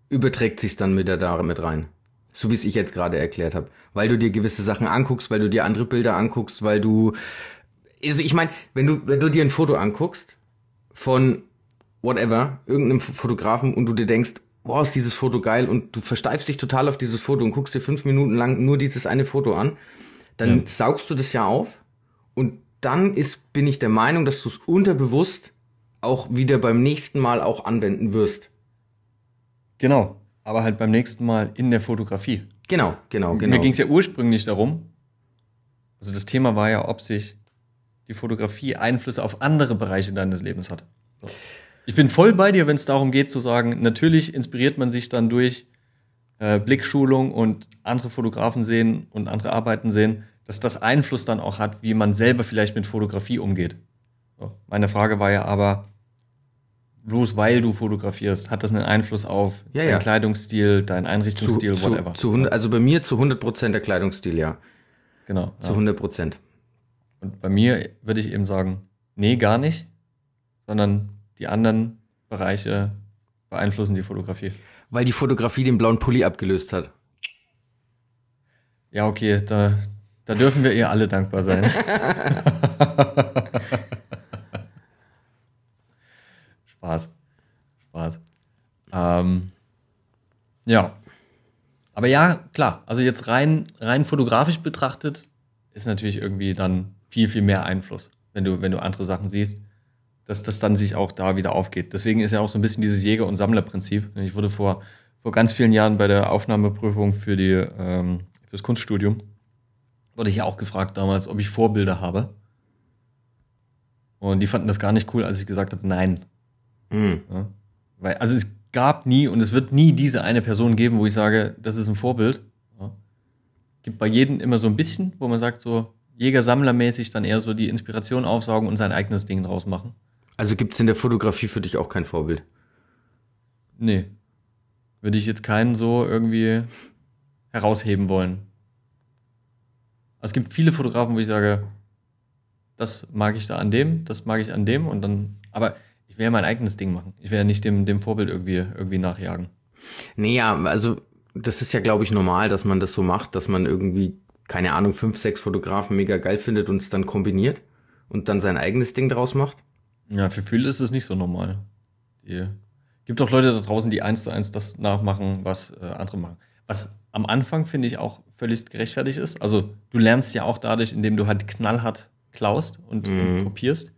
überträgt sich dann mit der da mit rein. So wie es ich jetzt gerade erklärt habe. Weil du dir gewisse Sachen anguckst, weil du dir andere Bilder anguckst, weil du. Also ich meine, wenn du, wenn du dir ein Foto anguckst von whatever, irgendeinem Fotografen und du dir denkst, boah, ist dieses Foto geil und du versteifst dich total auf dieses Foto und guckst dir fünf Minuten lang nur dieses eine Foto an, dann ja. saugst du das ja auf und dann ist, bin ich der Meinung, dass du es unterbewusst auch wieder beim nächsten Mal auch anwenden wirst. Genau, aber halt beim nächsten Mal in der Fotografie. Genau, genau, genau. Mir ging es ja ursprünglich darum, also das Thema war ja, ob sich die Fotografie Einflüsse auf andere Bereiche deines Lebens hat. So. Ich bin voll bei dir, wenn es darum geht zu sagen, natürlich inspiriert man sich dann durch äh, Blickschulung und andere Fotografen sehen und andere Arbeiten sehen, dass das Einfluss dann auch hat, wie man selber vielleicht mit Fotografie umgeht. So. Meine Frage war ja aber, bloß weil du fotografierst, hat das einen Einfluss auf Ja, deinen ja. Kleidungsstil, deinen Einrichtungsstil, zu, whatever. Zu 100, also bei mir zu 100% der Kleidungsstil, ja. genau. Zu Ja. 100%. Und bei mir würde ich eben sagen, nee, gar nicht, sondern die anderen Bereiche beeinflussen die Fotografie. Weil die Fotografie den blauen Pulli abgelöst hat. Ja, okay, da, da dürfen wir ihr alle dankbar sein. Spaß. Spaß. Ähm, ja. Aber ja, klar, also jetzt rein, rein fotografisch betrachtet ist natürlich irgendwie dann viel, viel mehr Einfluss, wenn du, wenn du andere Sachen siehst, dass das dann sich auch da wieder aufgeht. Deswegen ist ja auch so ein bisschen dieses Jäger- und Sammlerprinzip. Ich wurde vor, vor ganz vielen Jahren bei der Aufnahmeprüfung für die, ähm, fürs Kunststudium, wurde ich ja auch gefragt damals, ob ich Vorbilder habe. Und die fanden das gar nicht cool, als ich gesagt habe, nein. Mhm. Ja? Weil, also es gab nie und es wird nie diese eine Person geben, wo ich sage, das ist ein Vorbild. Ja? Gibt bei jedem immer so ein bisschen, wo man sagt, so Jäger-Sammler-mäßig dann eher so die Inspiration aufsaugen und sein eigenes Ding draus machen. Also gibt es in der Fotografie für dich auch kein Vorbild? Nee. Würde ich jetzt keinen so irgendwie herausheben wollen. Es gibt viele Fotografen, wo ich sage, das mag ich da an dem, das mag ich an dem und dann, aber ich will ja mein eigenes Ding machen. Ich will ja nicht dem, dem Vorbild irgendwie, irgendwie nachjagen. Nee, ja, also das ist ja, glaube ich, normal, dass man das so macht, dass man irgendwie, keine Ahnung, fünf, sechs Fotografen mega geil findet und es dann kombiniert und dann sein eigenes Ding draus macht. Ja, für viele ist es nicht so normal. Die, gibt auch Leute da draußen, die eins zu eins das nachmachen, was äh, andere machen. Was am Anfang, finde ich, auch völlig gerechtfertigt ist. Also du lernst ja auch dadurch, indem du halt knallhart klaust und, und kopierst.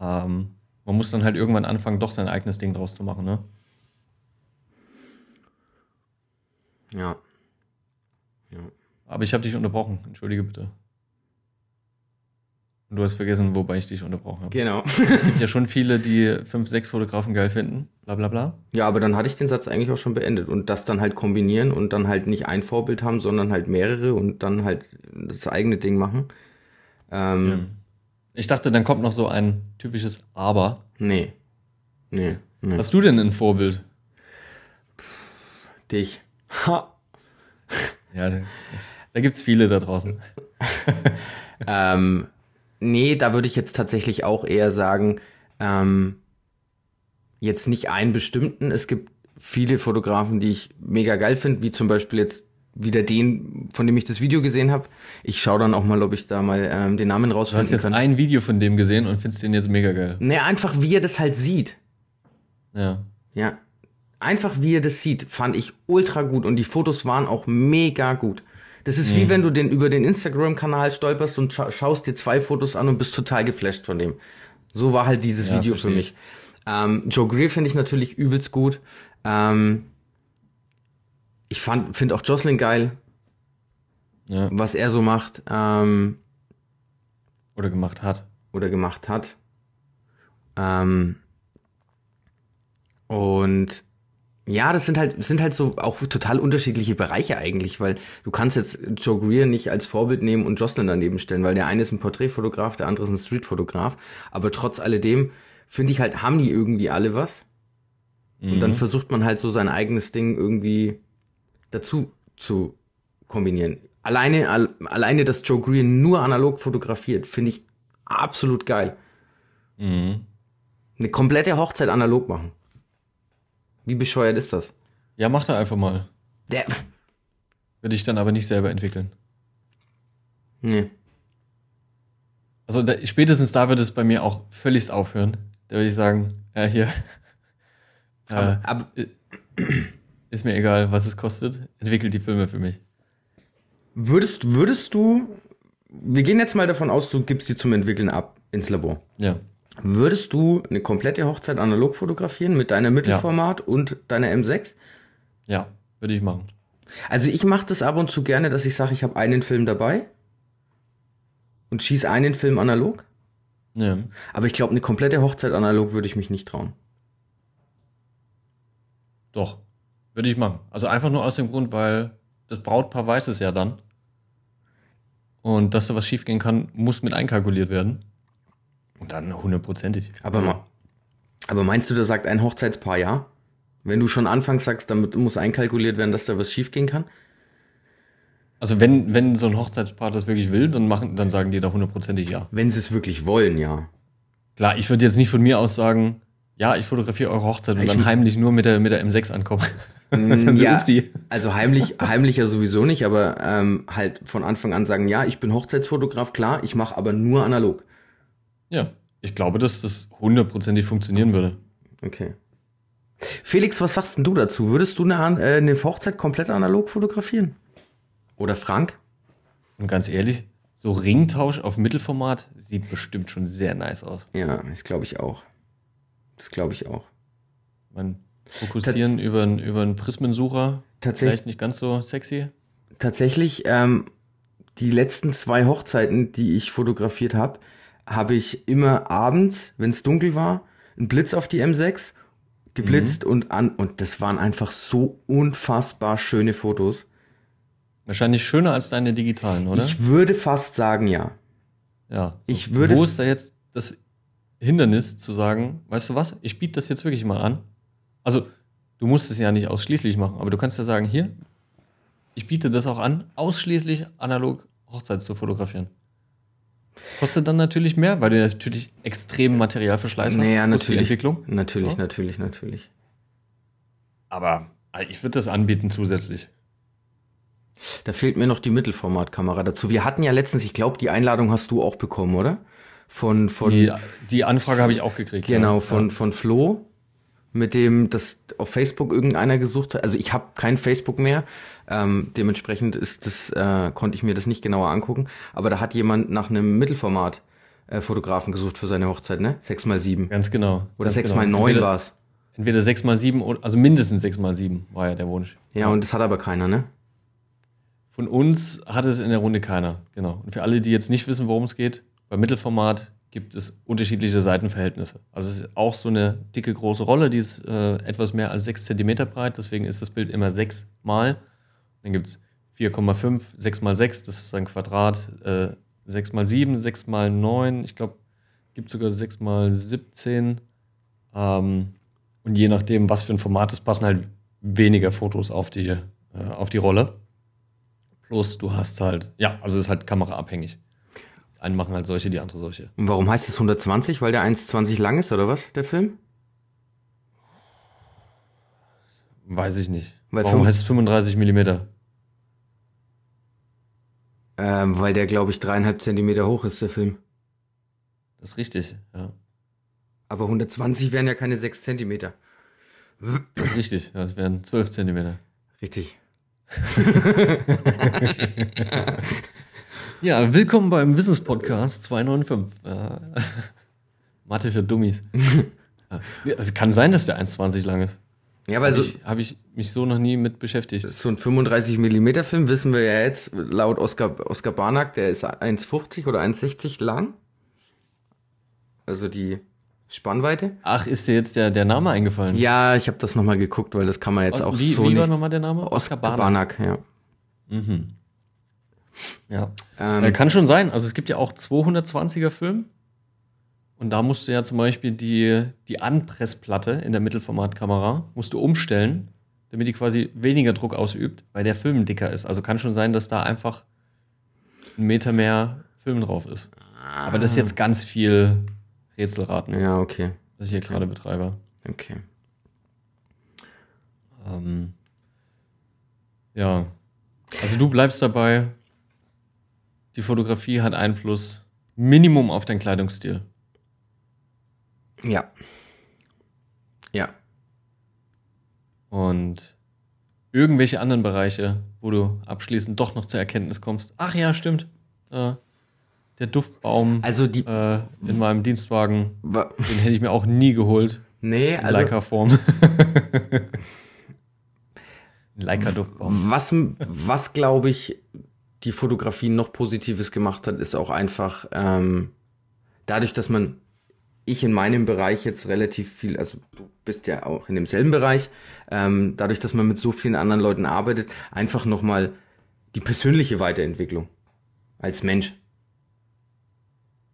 Ähm, man muss dann halt irgendwann anfangen, doch sein eigenes Ding draus zu machen, ne? Ja. Aber ich habe dich unterbrochen, entschuldige bitte. Und du hast vergessen, wobei ich dich unterbrochen habe. Genau. Es gibt ja schon viele, die fünf, sechs Fotografen geil finden, bla bla bla. Ja, aber dann hatte ich den Satz eigentlich auch schon beendet und das dann halt kombinieren und dann halt nicht ein Vorbild haben, sondern halt mehrere und dann halt das eigene Ding machen. Ähm, Ich dachte, dann kommt noch so ein typisches Aber. Nee. Nee. nee. Hast du denn ein Vorbild? Dich. Ha. Ja, da, gibt es viele da draußen. Ähm, nee, da würde ich jetzt tatsächlich auch eher sagen, ähm, jetzt nicht einen bestimmten. Es gibt viele Fotografen, die ich mega geil finde, wie zum Beispiel jetzt wieder den, von dem ich das Video gesehen habe. Ich schaue dann auch mal, ob ich da mal ähm, den Namen Du hast rausfinden jetzt kann. ein Video von dem gesehen und findest den jetzt mega geil. Nee, einfach wie er das halt sieht. Ja. Ja. Einfach wie er das sieht, fand ich ultra gut und die Fotos waren auch mega gut. Das ist wie wenn du den über den Instagram-Kanal stolperst und scha schaust dir zwei Fotos an und bist total geflasht von dem. So war halt dieses Ja, Video für mich. Ähm, Joe Greer finde ich natürlich übelst gut. Ähm, ich finde auch Jocelyn geil, ja. was er so macht ähm, Oder gemacht hat. oder gemacht hat. Ähm, und ja, das sind halt, das sind halt so auch total unterschiedliche Bereiche eigentlich, weil du kannst jetzt Joe Greer nicht als Vorbild nehmen und Jocelyn daneben stellen, weil der eine ist ein Porträtfotograf, der andere ist ein Streetfotograf. Aber trotz alledem finde ich halt, haben die irgendwie alle was. Und dann versucht man halt so sein eigenes Ding irgendwie dazu zu kombinieren. Alleine, al alleine, dass Joe Greer nur analog fotografiert, finde ich absolut geil. Mhm. Eine komplette Hochzeit analog machen. Wie bescheuert ist das? Ja, mach da einfach mal. Der, Würde ich dann aber nicht selber entwickeln. nee. Also da, spätestens da würde es bei mir auch völlig aufhören. Da würde ich sagen, ja, hier. Äh, Aber, aber ist mir egal, was es kostet. Entwickelt die Filme für mich. würdest, würdest du, wir gehen jetzt mal davon aus, du gibst die zum Entwickeln ab ins Labor. Ja. Würdest du eine komplette Hochzeit analog fotografieren mit deiner Mittelformat und deiner M6? Ja, würde ich machen. Also ich mache das ab und zu gerne, dass ich sage, ich habe einen Film dabei und schieße einen Film analog Ja. Aber ich glaube, eine komplette Hochzeit analog würde ich mich nicht trauen. Doch. Würde ich machen. Also einfach nur aus dem Grund, weil das Brautpaar weiß es ja dann. Und dass da was schiefgehen kann, muss mit einkalkuliert werden. Und dann hundertprozentig. Aber, ma- aber meinst du, da sagt ein Hochzeitspaar ja? Wenn du schon anfangs sagst, damit muss einkalkuliert werden, dass da was schiefgehen kann? Also wenn, wenn so ein Hochzeitspaar das wirklich will, dann machen, dann sagen die da hundertprozentig ja. Wenn sie es wirklich wollen, ja. Klar, ich würde jetzt nicht von mir aus sagen, ja, ich fotografiere eure Hochzeit und Ich- dann heimlich nur mit der, mit der M6 ankommen. dann so, ja, upsie. also heimlich, heimlich ja sowieso nicht, aber ähm, halt von Anfang an sagen, ja, ich bin Hochzeitsfotograf, klar, ich mache aber nur analog. Ja, ich glaube, dass das hundertprozentig funktionieren würde. Okay. Felix, was sagst denn du dazu? Würdest du eine, äh, eine Hochzeit komplett analog fotografieren? Oder Frank? Und ganz ehrlich, so Ringtausch auf Mittelformat sieht bestimmt schon sehr nice aus. Ja, das glaube ich auch. Das glaube ich auch. Man fokussieren über, einen- über einen Prismensucher, Tatsächlich, vielleicht nicht ganz so sexy. tatsächlich ähm, die letzten zwei Hochzeiten, die ich fotografiert habe, habe ich immer abends, wenn es dunkel war, einen Blitz auf die M6 geblitzt und an und das waren einfach so unfassbar schöne Fotos. Wahrscheinlich schöner als deine digitalen, oder? Ich würde fast sagen, ja. ja. ich würde- Wo ist da jetzt das Hindernis zu sagen, weißt du was, ich biete das jetzt wirklich mal an? Also, du musst es ja nicht ausschließlich machen, aber du kannst ja sagen, hier, ich biete das auch an, ausschließlich analog Hochzeit zu fotografieren. Kostet dann natürlich mehr, weil du natürlich extremen Materialverschleiß hast. Naja, plus die natürlich. Entwicklung. Natürlich, Ja. natürlich, natürlich. Aber äh, ich würde das anbieten zusätzlich. Da fehlt mir noch die Mittelformatkamera dazu. Wir hatten ja letztens, ich glaube, die Einladung hast du auch bekommen, oder? Von, von Die, die Anfrage habe ich auch gekriegt. genau, ja. von, von Flo, mit dem das auf Facebook irgendeiner gesucht hat. Also ich habe kein Facebook mehr. Ähm, dementsprechend ist das, äh, konnte ich mir das nicht genauer angucken. Aber da hat jemand nach einem Mittelformat äh, Fotografen gesucht für seine Hochzeit, ne? 6x7. Ganz genau. Oder ganz 6x9 genau. Entweder- war's. Entweder 6x7, oder- also mindestens 6x7 war ja der Wunsch. Ja, und das hat aber keiner, ne? Von uns hat es in der Runde keiner. Genau. Und für alle, die jetzt nicht wissen, worum es geht, beim Mittelformat gibt es unterschiedliche Seitenverhältnisse. Also es ist auch so eine dicke, große Rolle, die ist äh, etwas mehr als 6 cm breit, deswegen ist das Bild immer 6 mal. Dann gibt es 4,5, 6 mal 6, das ist ein Quadrat, äh, 6 mal 7, 6 mal 9, ich glaube, gibt sogar 6 mal 17. Ähm, und je nachdem, was für ein Format es passen halt weniger Fotos auf die, äh, auf die Rolle. Plus du hast halt, ja, also es ist halt kameraabhängig. Einen machen halt solche, die andere solche. Und warum heißt es 120? Weil der 1,20 lang ist, oder was, der Film? Weiß ich nicht. Weil Warum heißt es 35 Millimeter? Ähm, weil der, glaube ich, dreieinhalb Zentimeter hoch ist, der Film. Das ist richtig, ja. Aber 120 wären ja keine 6 Zentimeter. Das ist richtig. Das wären 12 Zentimeter. Richtig. Ja, willkommen beim Wissenspodcast 295. Ja. Mathe für Dummies. Ja. Ja, Es kann sein, dass der 1,20 lang ist. Ja, weil Habe so, ich, hab ich mich so noch nie mit beschäftigt. so ein 35 Millimeter Film wissen wir ja jetzt, laut Oskar, Oskar Barnack, der ist 1,50 oder 1,60 lang. Also die Spannweite. Ach, ist dir jetzt der, der Name eingefallen? Ja, ich habe das nochmal geguckt, weil das kann man jetzt Und auch wie, so wie war nochmal der Name? Oskar Barnack, ja. Ja. Ähm, Äh, kann schon sein. Also es gibt ja auch 220er Film. Und da musst du ja zum Beispiel die, die Anpressplatte in der Mittelformatkamera musst du umstellen, damit die quasi weniger Druck ausübt, weil der Film dicker ist. Also kann schon sein, dass da einfach ein Meter mehr Film drauf ist. Aber das ist jetzt ganz viel Rätselraten, ja, okay. was ich hier gerade betreibe. Okay. Ähm, ja. Also du bleibst dabei, die Fotografie hat Einfluss Minimum auf deinen Kleidungsstil. Ja. Ja. Und irgendwelche anderen Bereiche, wo du abschließend doch noch zur Erkenntnis kommst, ach ja, stimmt, äh, der Duftbaum Also die. äh, in meinem Dienstwagen, wa- den hätte ich mir auch nie geholt. Nee, In also. Leica-Form. Ein Leica-Duftbaum. Was, was glaube ich, die Fotografie noch Positives gemacht hat, ist auch einfach, ähm, dadurch, dass man, ich in meinem Bereich jetzt relativ viel, also du bist ja auch in demselben Bereich, ähm, dadurch, dass man mit so vielen anderen Leuten arbeitet, einfach nochmal die persönliche Weiterentwicklung als Mensch.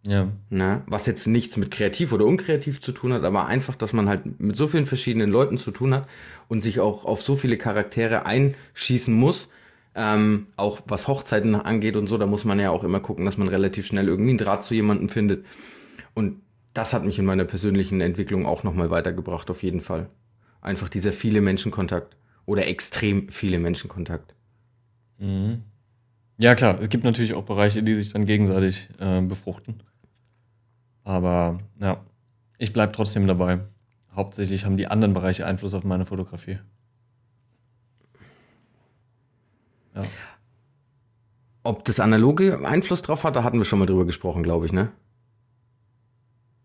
Ja. Ne? Was jetzt nichts mit kreativ oder unkreativ zu tun hat, aber einfach, dass man halt mit so vielen verschiedenen Leuten zu tun hat und sich auch auf so viele Charaktere einschießen muss. Ähm, auch was Hochzeiten angeht und so, da muss man ja auch immer gucken, dass man relativ schnell irgendwie einen Draht zu jemandem findet. Und das hat mich in meiner persönlichen Entwicklung auch nochmal weitergebracht, auf jeden Fall. Einfach dieser viele Menschenkontakt oder extrem viele Menschenkontakt. Mhm. Ja, klar, es gibt natürlich auch Bereiche, die sich dann gegenseitig äh, befruchten. Aber ja, ich bleibe trotzdem dabei. Hauptsächlich haben die anderen Bereiche Einfluss auf meine Fotografie. Ja. Ob das analoge Einfluss drauf hat, da hatten wir schon mal drüber gesprochen, glaube ich, ne?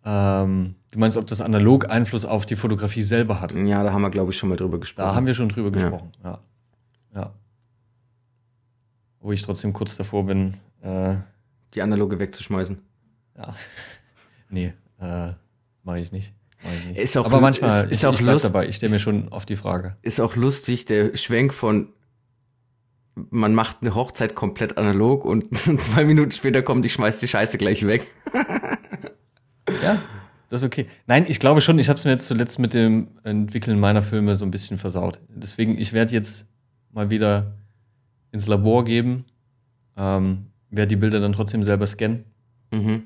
Ähm, du meinst, ob das analog Einfluss auf die Fotografie selber hat? Ja, da haben wir, glaube ich, schon mal drüber gesprochen. Da haben wir schon drüber gesprochen, ja. ja. Wo ich trotzdem kurz davor bin, äh, die analoge wegzuschmeißen. Ja. nee, äh, mache ich nicht. Ich nicht. Ist auch, Aber manchmal ist, ist ich, auch ich lust, dabei. Ich stelle mir schon auf die Frage. Ist auch lustig, der Schwenk von man macht eine Hochzeit komplett analog und zwei Minuten später kommt, ich schmeiß die Scheiße gleich weg. ja, das ist okay. Nein, ich glaube schon, ich habe es mir jetzt zuletzt mit dem Entwickeln meiner Filme so ein bisschen versaut. Deswegen, ich werde jetzt mal wieder ins Labor geben, ähm, werde die Bilder dann trotzdem selber scannen mhm.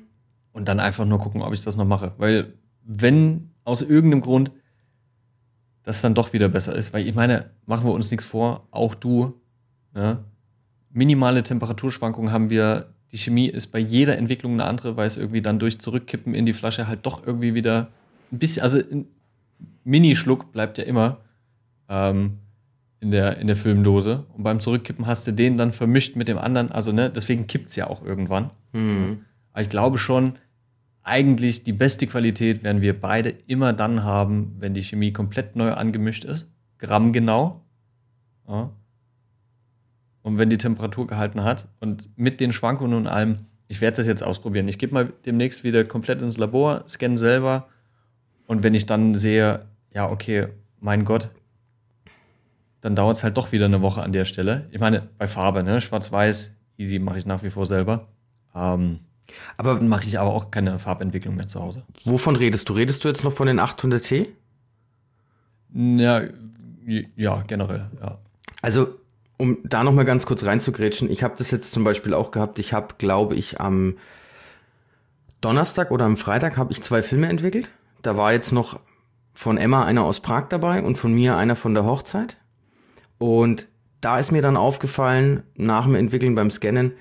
und dann einfach nur gucken, ob ich das noch mache. Weil wenn aus irgendeinem Grund das dann doch wieder besser ist, weil ich meine, machen wir uns nichts vor, auch du ja? Minimale Temperaturschwankungen haben wir. Die Chemie ist bei jeder Entwicklung eine andere, weil es irgendwie dann durch Zurückkippen in die Flasche halt doch irgendwie wieder ein bisschen, also ein Minischluck bleibt ja immer ähm, in, der, in der Filmdose. Und beim Zurückkippen hast du den dann vermischt mit dem anderen. Also, ne, deswegen kippt es ja auch irgendwann. Mhm. Aber ich glaube schon, eigentlich die beste Qualität werden wir beide immer dann haben, wenn die Chemie komplett neu angemischt ist. Grammgenau. Ja. Und wenn die Temperatur gehalten hat und mit den Schwankungen und allem, ich werde das jetzt ausprobieren. Ich gebe mal demnächst wieder komplett ins Labor, scanne selber und wenn ich dann sehe, ja, okay, mein Gott, dann dauert es halt doch wieder eine Woche an der Stelle. Ich meine, bei Farbe, ne? Schwarz-Weiß, easy mache ich nach wie vor selber. Ähm, aber dann mache ich aber auch keine Farbentwicklung mehr zu Hause. Wovon redest du? Redest du jetzt noch von den 800T? Ja, ja, generell, ja. Also um da noch mal ganz kurz reinzugrätschen, ich habe das jetzt zum Beispiel auch gehabt. Ich habe, glaube ich, am Donnerstag oder am Freitag habe ich zwei Filme entwickelt. Da war jetzt noch von Emma einer aus Prag dabei und von mir einer von der Hochzeit. Und da ist mir dann aufgefallen, nach dem Entwickeln beim Scannen,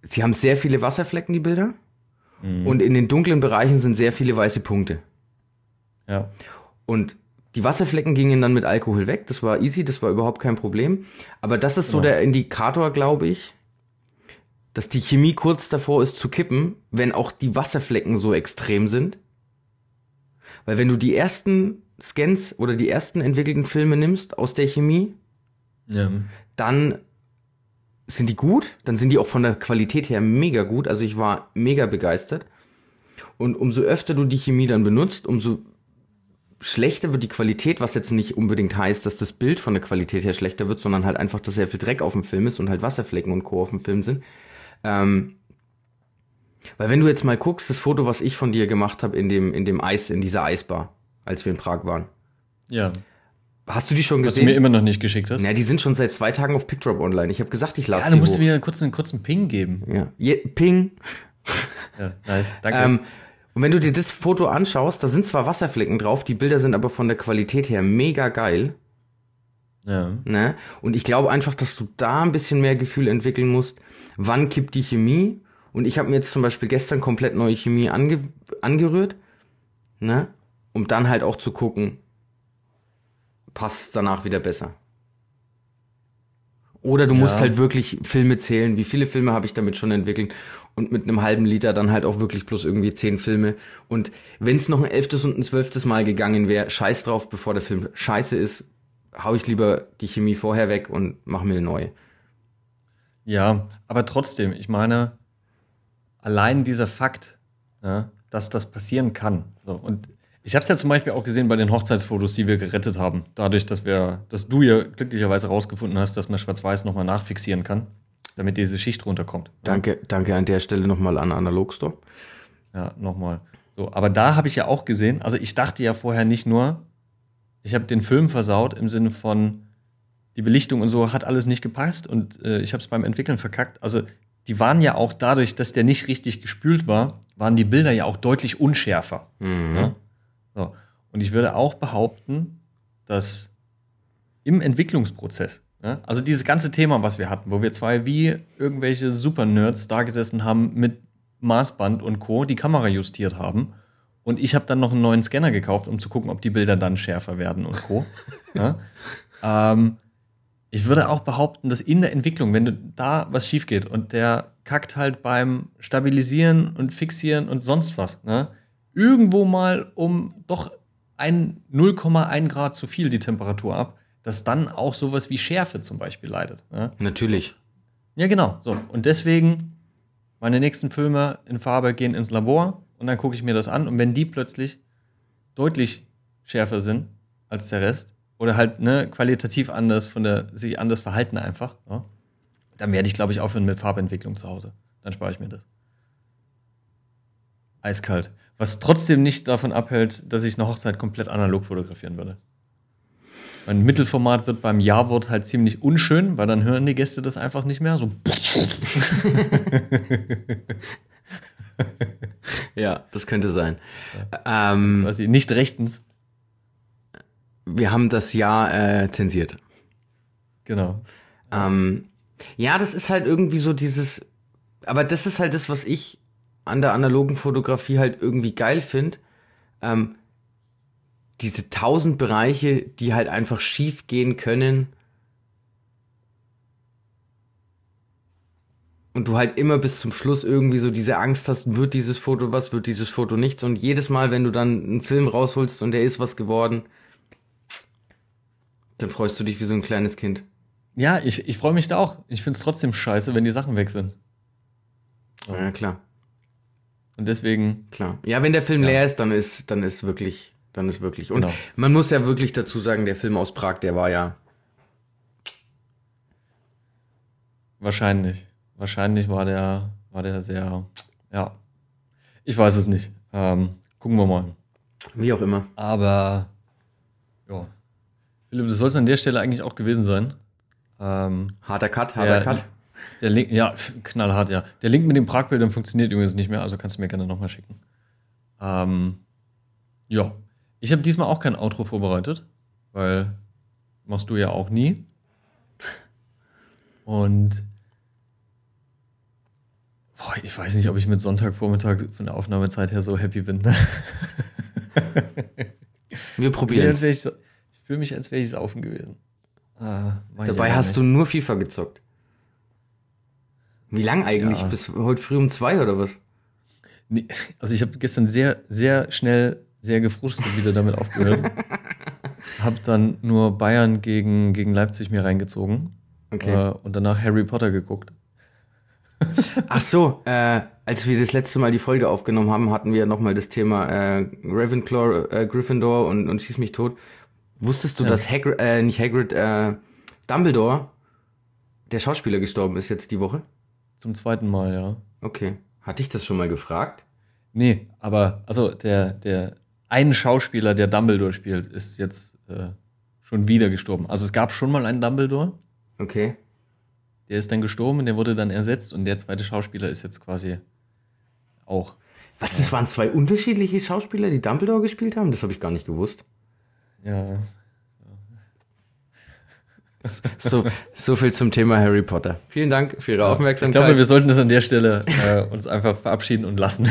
sie haben sehr viele Wasserflecken, die Bilder. Mhm. Und in den dunklen Bereichen sind sehr viele weiße Punkte. Ja. Und die Wasserflecken gingen dann mit Alkohol weg, das war easy, das war überhaupt kein Problem. Aber das ist so genau. der Indikator, glaube ich, dass die Chemie kurz davor ist zu kippen, wenn auch die Wasserflecken so extrem sind. Weil wenn du die ersten Scans oder die ersten entwickelten Filme nimmst aus der Chemie, ja. dann sind die gut, dann sind die auch von der Qualität her mega gut. Also ich war mega begeistert. Und umso öfter du die Chemie dann benutzt, umso schlechter wird die Qualität, was jetzt nicht unbedingt heißt, dass das Bild von der Qualität her schlechter wird, sondern halt einfach, dass sehr viel Dreck auf dem Film ist und halt Wasserflecken und Co. auf dem Film sind. Ähm, weil wenn du jetzt mal guckst, das Foto, was ich von dir gemacht habe in dem, in dem Eis, in dieser Eisbar, als wir in Prag waren. Ja. Hast du die schon gesehen? Was du mir immer noch nicht geschickt hast? Ja, die sind schon seit zwei Tagen auf PickDrop online. Ich habe gesagt, ich lade ja, sie Ja, du musst mir kurz einen kurzen Ping geben. Ja, Je Ping. Ja, nice. Danke. Ähm, und wenn du dir das Foto anschaust, da sind zwar Wasserflecken drauf, die Bilder sind aber von der Qualität her mega geil. Ja. Ne? Und ich glaube einfach, dass du da ein bisschen mehr Gefühl entwickeln musst. Wann kippt die Chemie? Und ich habe mir jetzt zum Beispiel gestern komplett neue Chemie ange angerührt, ne? um dann halt auch zu gucken, passt danach wieder besser. Oder du ja. musst halt wirklich Filme zählen. Wie viele Filme habe ich damit schon entwickelt? Und mit einem halben Liter dann halt auch wirklich bloß irgendwie zehn Filme. Und wenn es noch ein elftes und ein zwölftes Mal gegangen wäre, scheiß drauf, bevor der Film scheiße ist, hau ich lieber die Chemie vorher weg und mach mir eine neue. Ja, aber trotzdem, ich meine, allein dieser Fakt, ja, dass das passieren kann. So, und ich habe es ja zum Beispiel auch gesehen bei den Hochzeitsfotos, die wir gerettet haben. Dadurch, dass wir, dass du ja glücklicherweise rausgefunden hast, dass man Schwarz-Weiß nochmal nachfixieren kann, damit diese Schicht runterkommt. Danke, danke an der Stelle nochmal an Analogstore. Ja, nochmal. So, aber da habe ich ja auch gesehen, also ich dachte ja vorher nicht nur, ich habe den Film versaut im Sinne von, die Belichtung und so hat alles nicht gepasst und äh, ich habe es beim Entwickeln verkackt. Also die waren ja auch dadurch, dass der nicht richtig gespült war, waren die Bilder ja auch deutlich unschärfer. Mhm. Ne? So. Und ich würde auch behaupten, dass im Entwicklungsprozess, ne, also dieses ganze Thema, was wir hatten, wo wir zwei wie irgendwelche Super-Nerds da gesessen haben mit Maßband und Co., die Kamera justiert haben. Und ich habe dann noch einen neuen Scanner gekauft, um zu gucken, ob die Bilder dann schärfer werden und Co. ja? ähm, ich würde auch behaupten, dass in der Entwicklung, wenn du da was schief geht und der kackt halt beim Stabilisieren und Fixieren und sonst was, ne, irgendwo mal um doch ein 0,1 Grad zu viel die Temperatur ab, dass dann auch sowas wie Schärfe zum Beispiel leidet. Ne? Natürlich. Ja, genau. So. Und deswegen, meine nächsten Filme in Farbe gehen ins Labor und dann gucke ich mir das an. Und wenn die plötzlich deutlich schärfer sind als der Rest oder halt ne, qualitativ anders von der, sich anders verhalten einfach, ja, dann werde ich, glaube ich, aufhören mit Farbentwicklung zu Hause. Dann spare ich mir das. Eiskalt. Was trotzdem nicht davon abhält, dass ich eine Hochzeit komplett analog fotografieren würde. Mein Mittelformat wird beim Ja-Wort halt ziemlich unschön, weil dann hören die Gäste das einfach nicht mehr. So. Ja, das könnte sein. Ähm, Quasi nicht rechtens. wir haben das Jahr äh, zensiert. Genau. Ähm, ja, das ist halt irgendwie so dieses, aber das ist halt das, was ich an der analogen Fotografie halt irgendwie geil finde. Ähm, diese tausend Bereiche, die halt einfach schief gehen können. Und du halt immer bis zum Schluss irgendwie so diese Angst hast, wird dieses Foto was, wird dieses Foto nichts. Und jedes Mal, wenn du dann einen Film rausholst und der ist was geworden, dann freust du dich wie so ein kleines Kind. Ja, ich, ich freue mich da auch. Ich finde es trotzdem scheiße, wenn die Sachen weg sind. Ja, klar. Und deswegen, Klar. Ja, wenn der Film Ja. leer ist, dann ist, dann ist wirklich, dann ist wirklich. Und Genau. man muss ja wirklich dazu sagen, der Film aus Prag, der war ja. wahrscheinlich. Wahrscheinlich war der, war der sehr, ja. Ich weiß es nicht. Ähm, gucken wir mal. Wie auch immer. Aber, ja. Philipp, das soll es an der Stelle eigentlich auch gewesen sein. Ähm, Harter Cut, harter der, Cut. Der Link, ja, knallhart, ja. Der Link mit den Pragbildern funktioniert übrigens nicht mehr, also kannst du mir gerne nochmal schicken. Ähm, ja. Ich habe diesmal auch kein Outro vorbereitet, weil machst du ja auch nie. Und boah, ich weiß nicht, ob ich mit Sonntagvormittag von der Aufnahmezeit her so happy bin. Wir probieren wär ich, ich fühle mich, als wäre ich saufen gewesen. Ah, Dabei hast nicht. du nur FIFA gezockt. Wie lang eigentlich? Ja. Bis heute früh um zwei oder was? Nee, also ich habe gestern sehr, sehr schnell, sehr gefrustet wieder damit aufgehört. hab dann nur Bayern gegen, gegen Leipzig mir reingezogen Okay. äh, und danach Harry Potter geguckt. Ach so, äh, als wir das letzte Mal die Folge aufgenommen haben, hatten wir ja nochmal das Thema äh, Ravenclaw, äh, Gryffindor und, und Schieß mich tot. Wusstest du, Ja. dass Hagrid, äh, nicht Hagrid, äh, Dumbledore, der Schauspieler gestorben ist jetzt die Woche? Zum zweiten Mal, ja. Okay. Hatte ich das schon mal gefragt? Nee, aber also der, der ein Schauspieler, der Dumbledore spielt, ist jetzt äh, schon wieder gestorben. Also es gab schon mal einen Dumbledore, Okay. der ist dann gestorben und der wurde dann ersetzt und der zweite Schauspieler ist jetzt quasi auch. Was, das waren zwei unterschiedliche Schauspieler, die Dumbledore gespielt haben? Das habe ich gar nicht gewusst. Ja, So, so viel zum Thema Harry Potter. Vielen Dank für Ihre ich Aufmerksamkeit. glaube, wir sollten das an der Stelle äh, uns einfach verabschieden und lassen.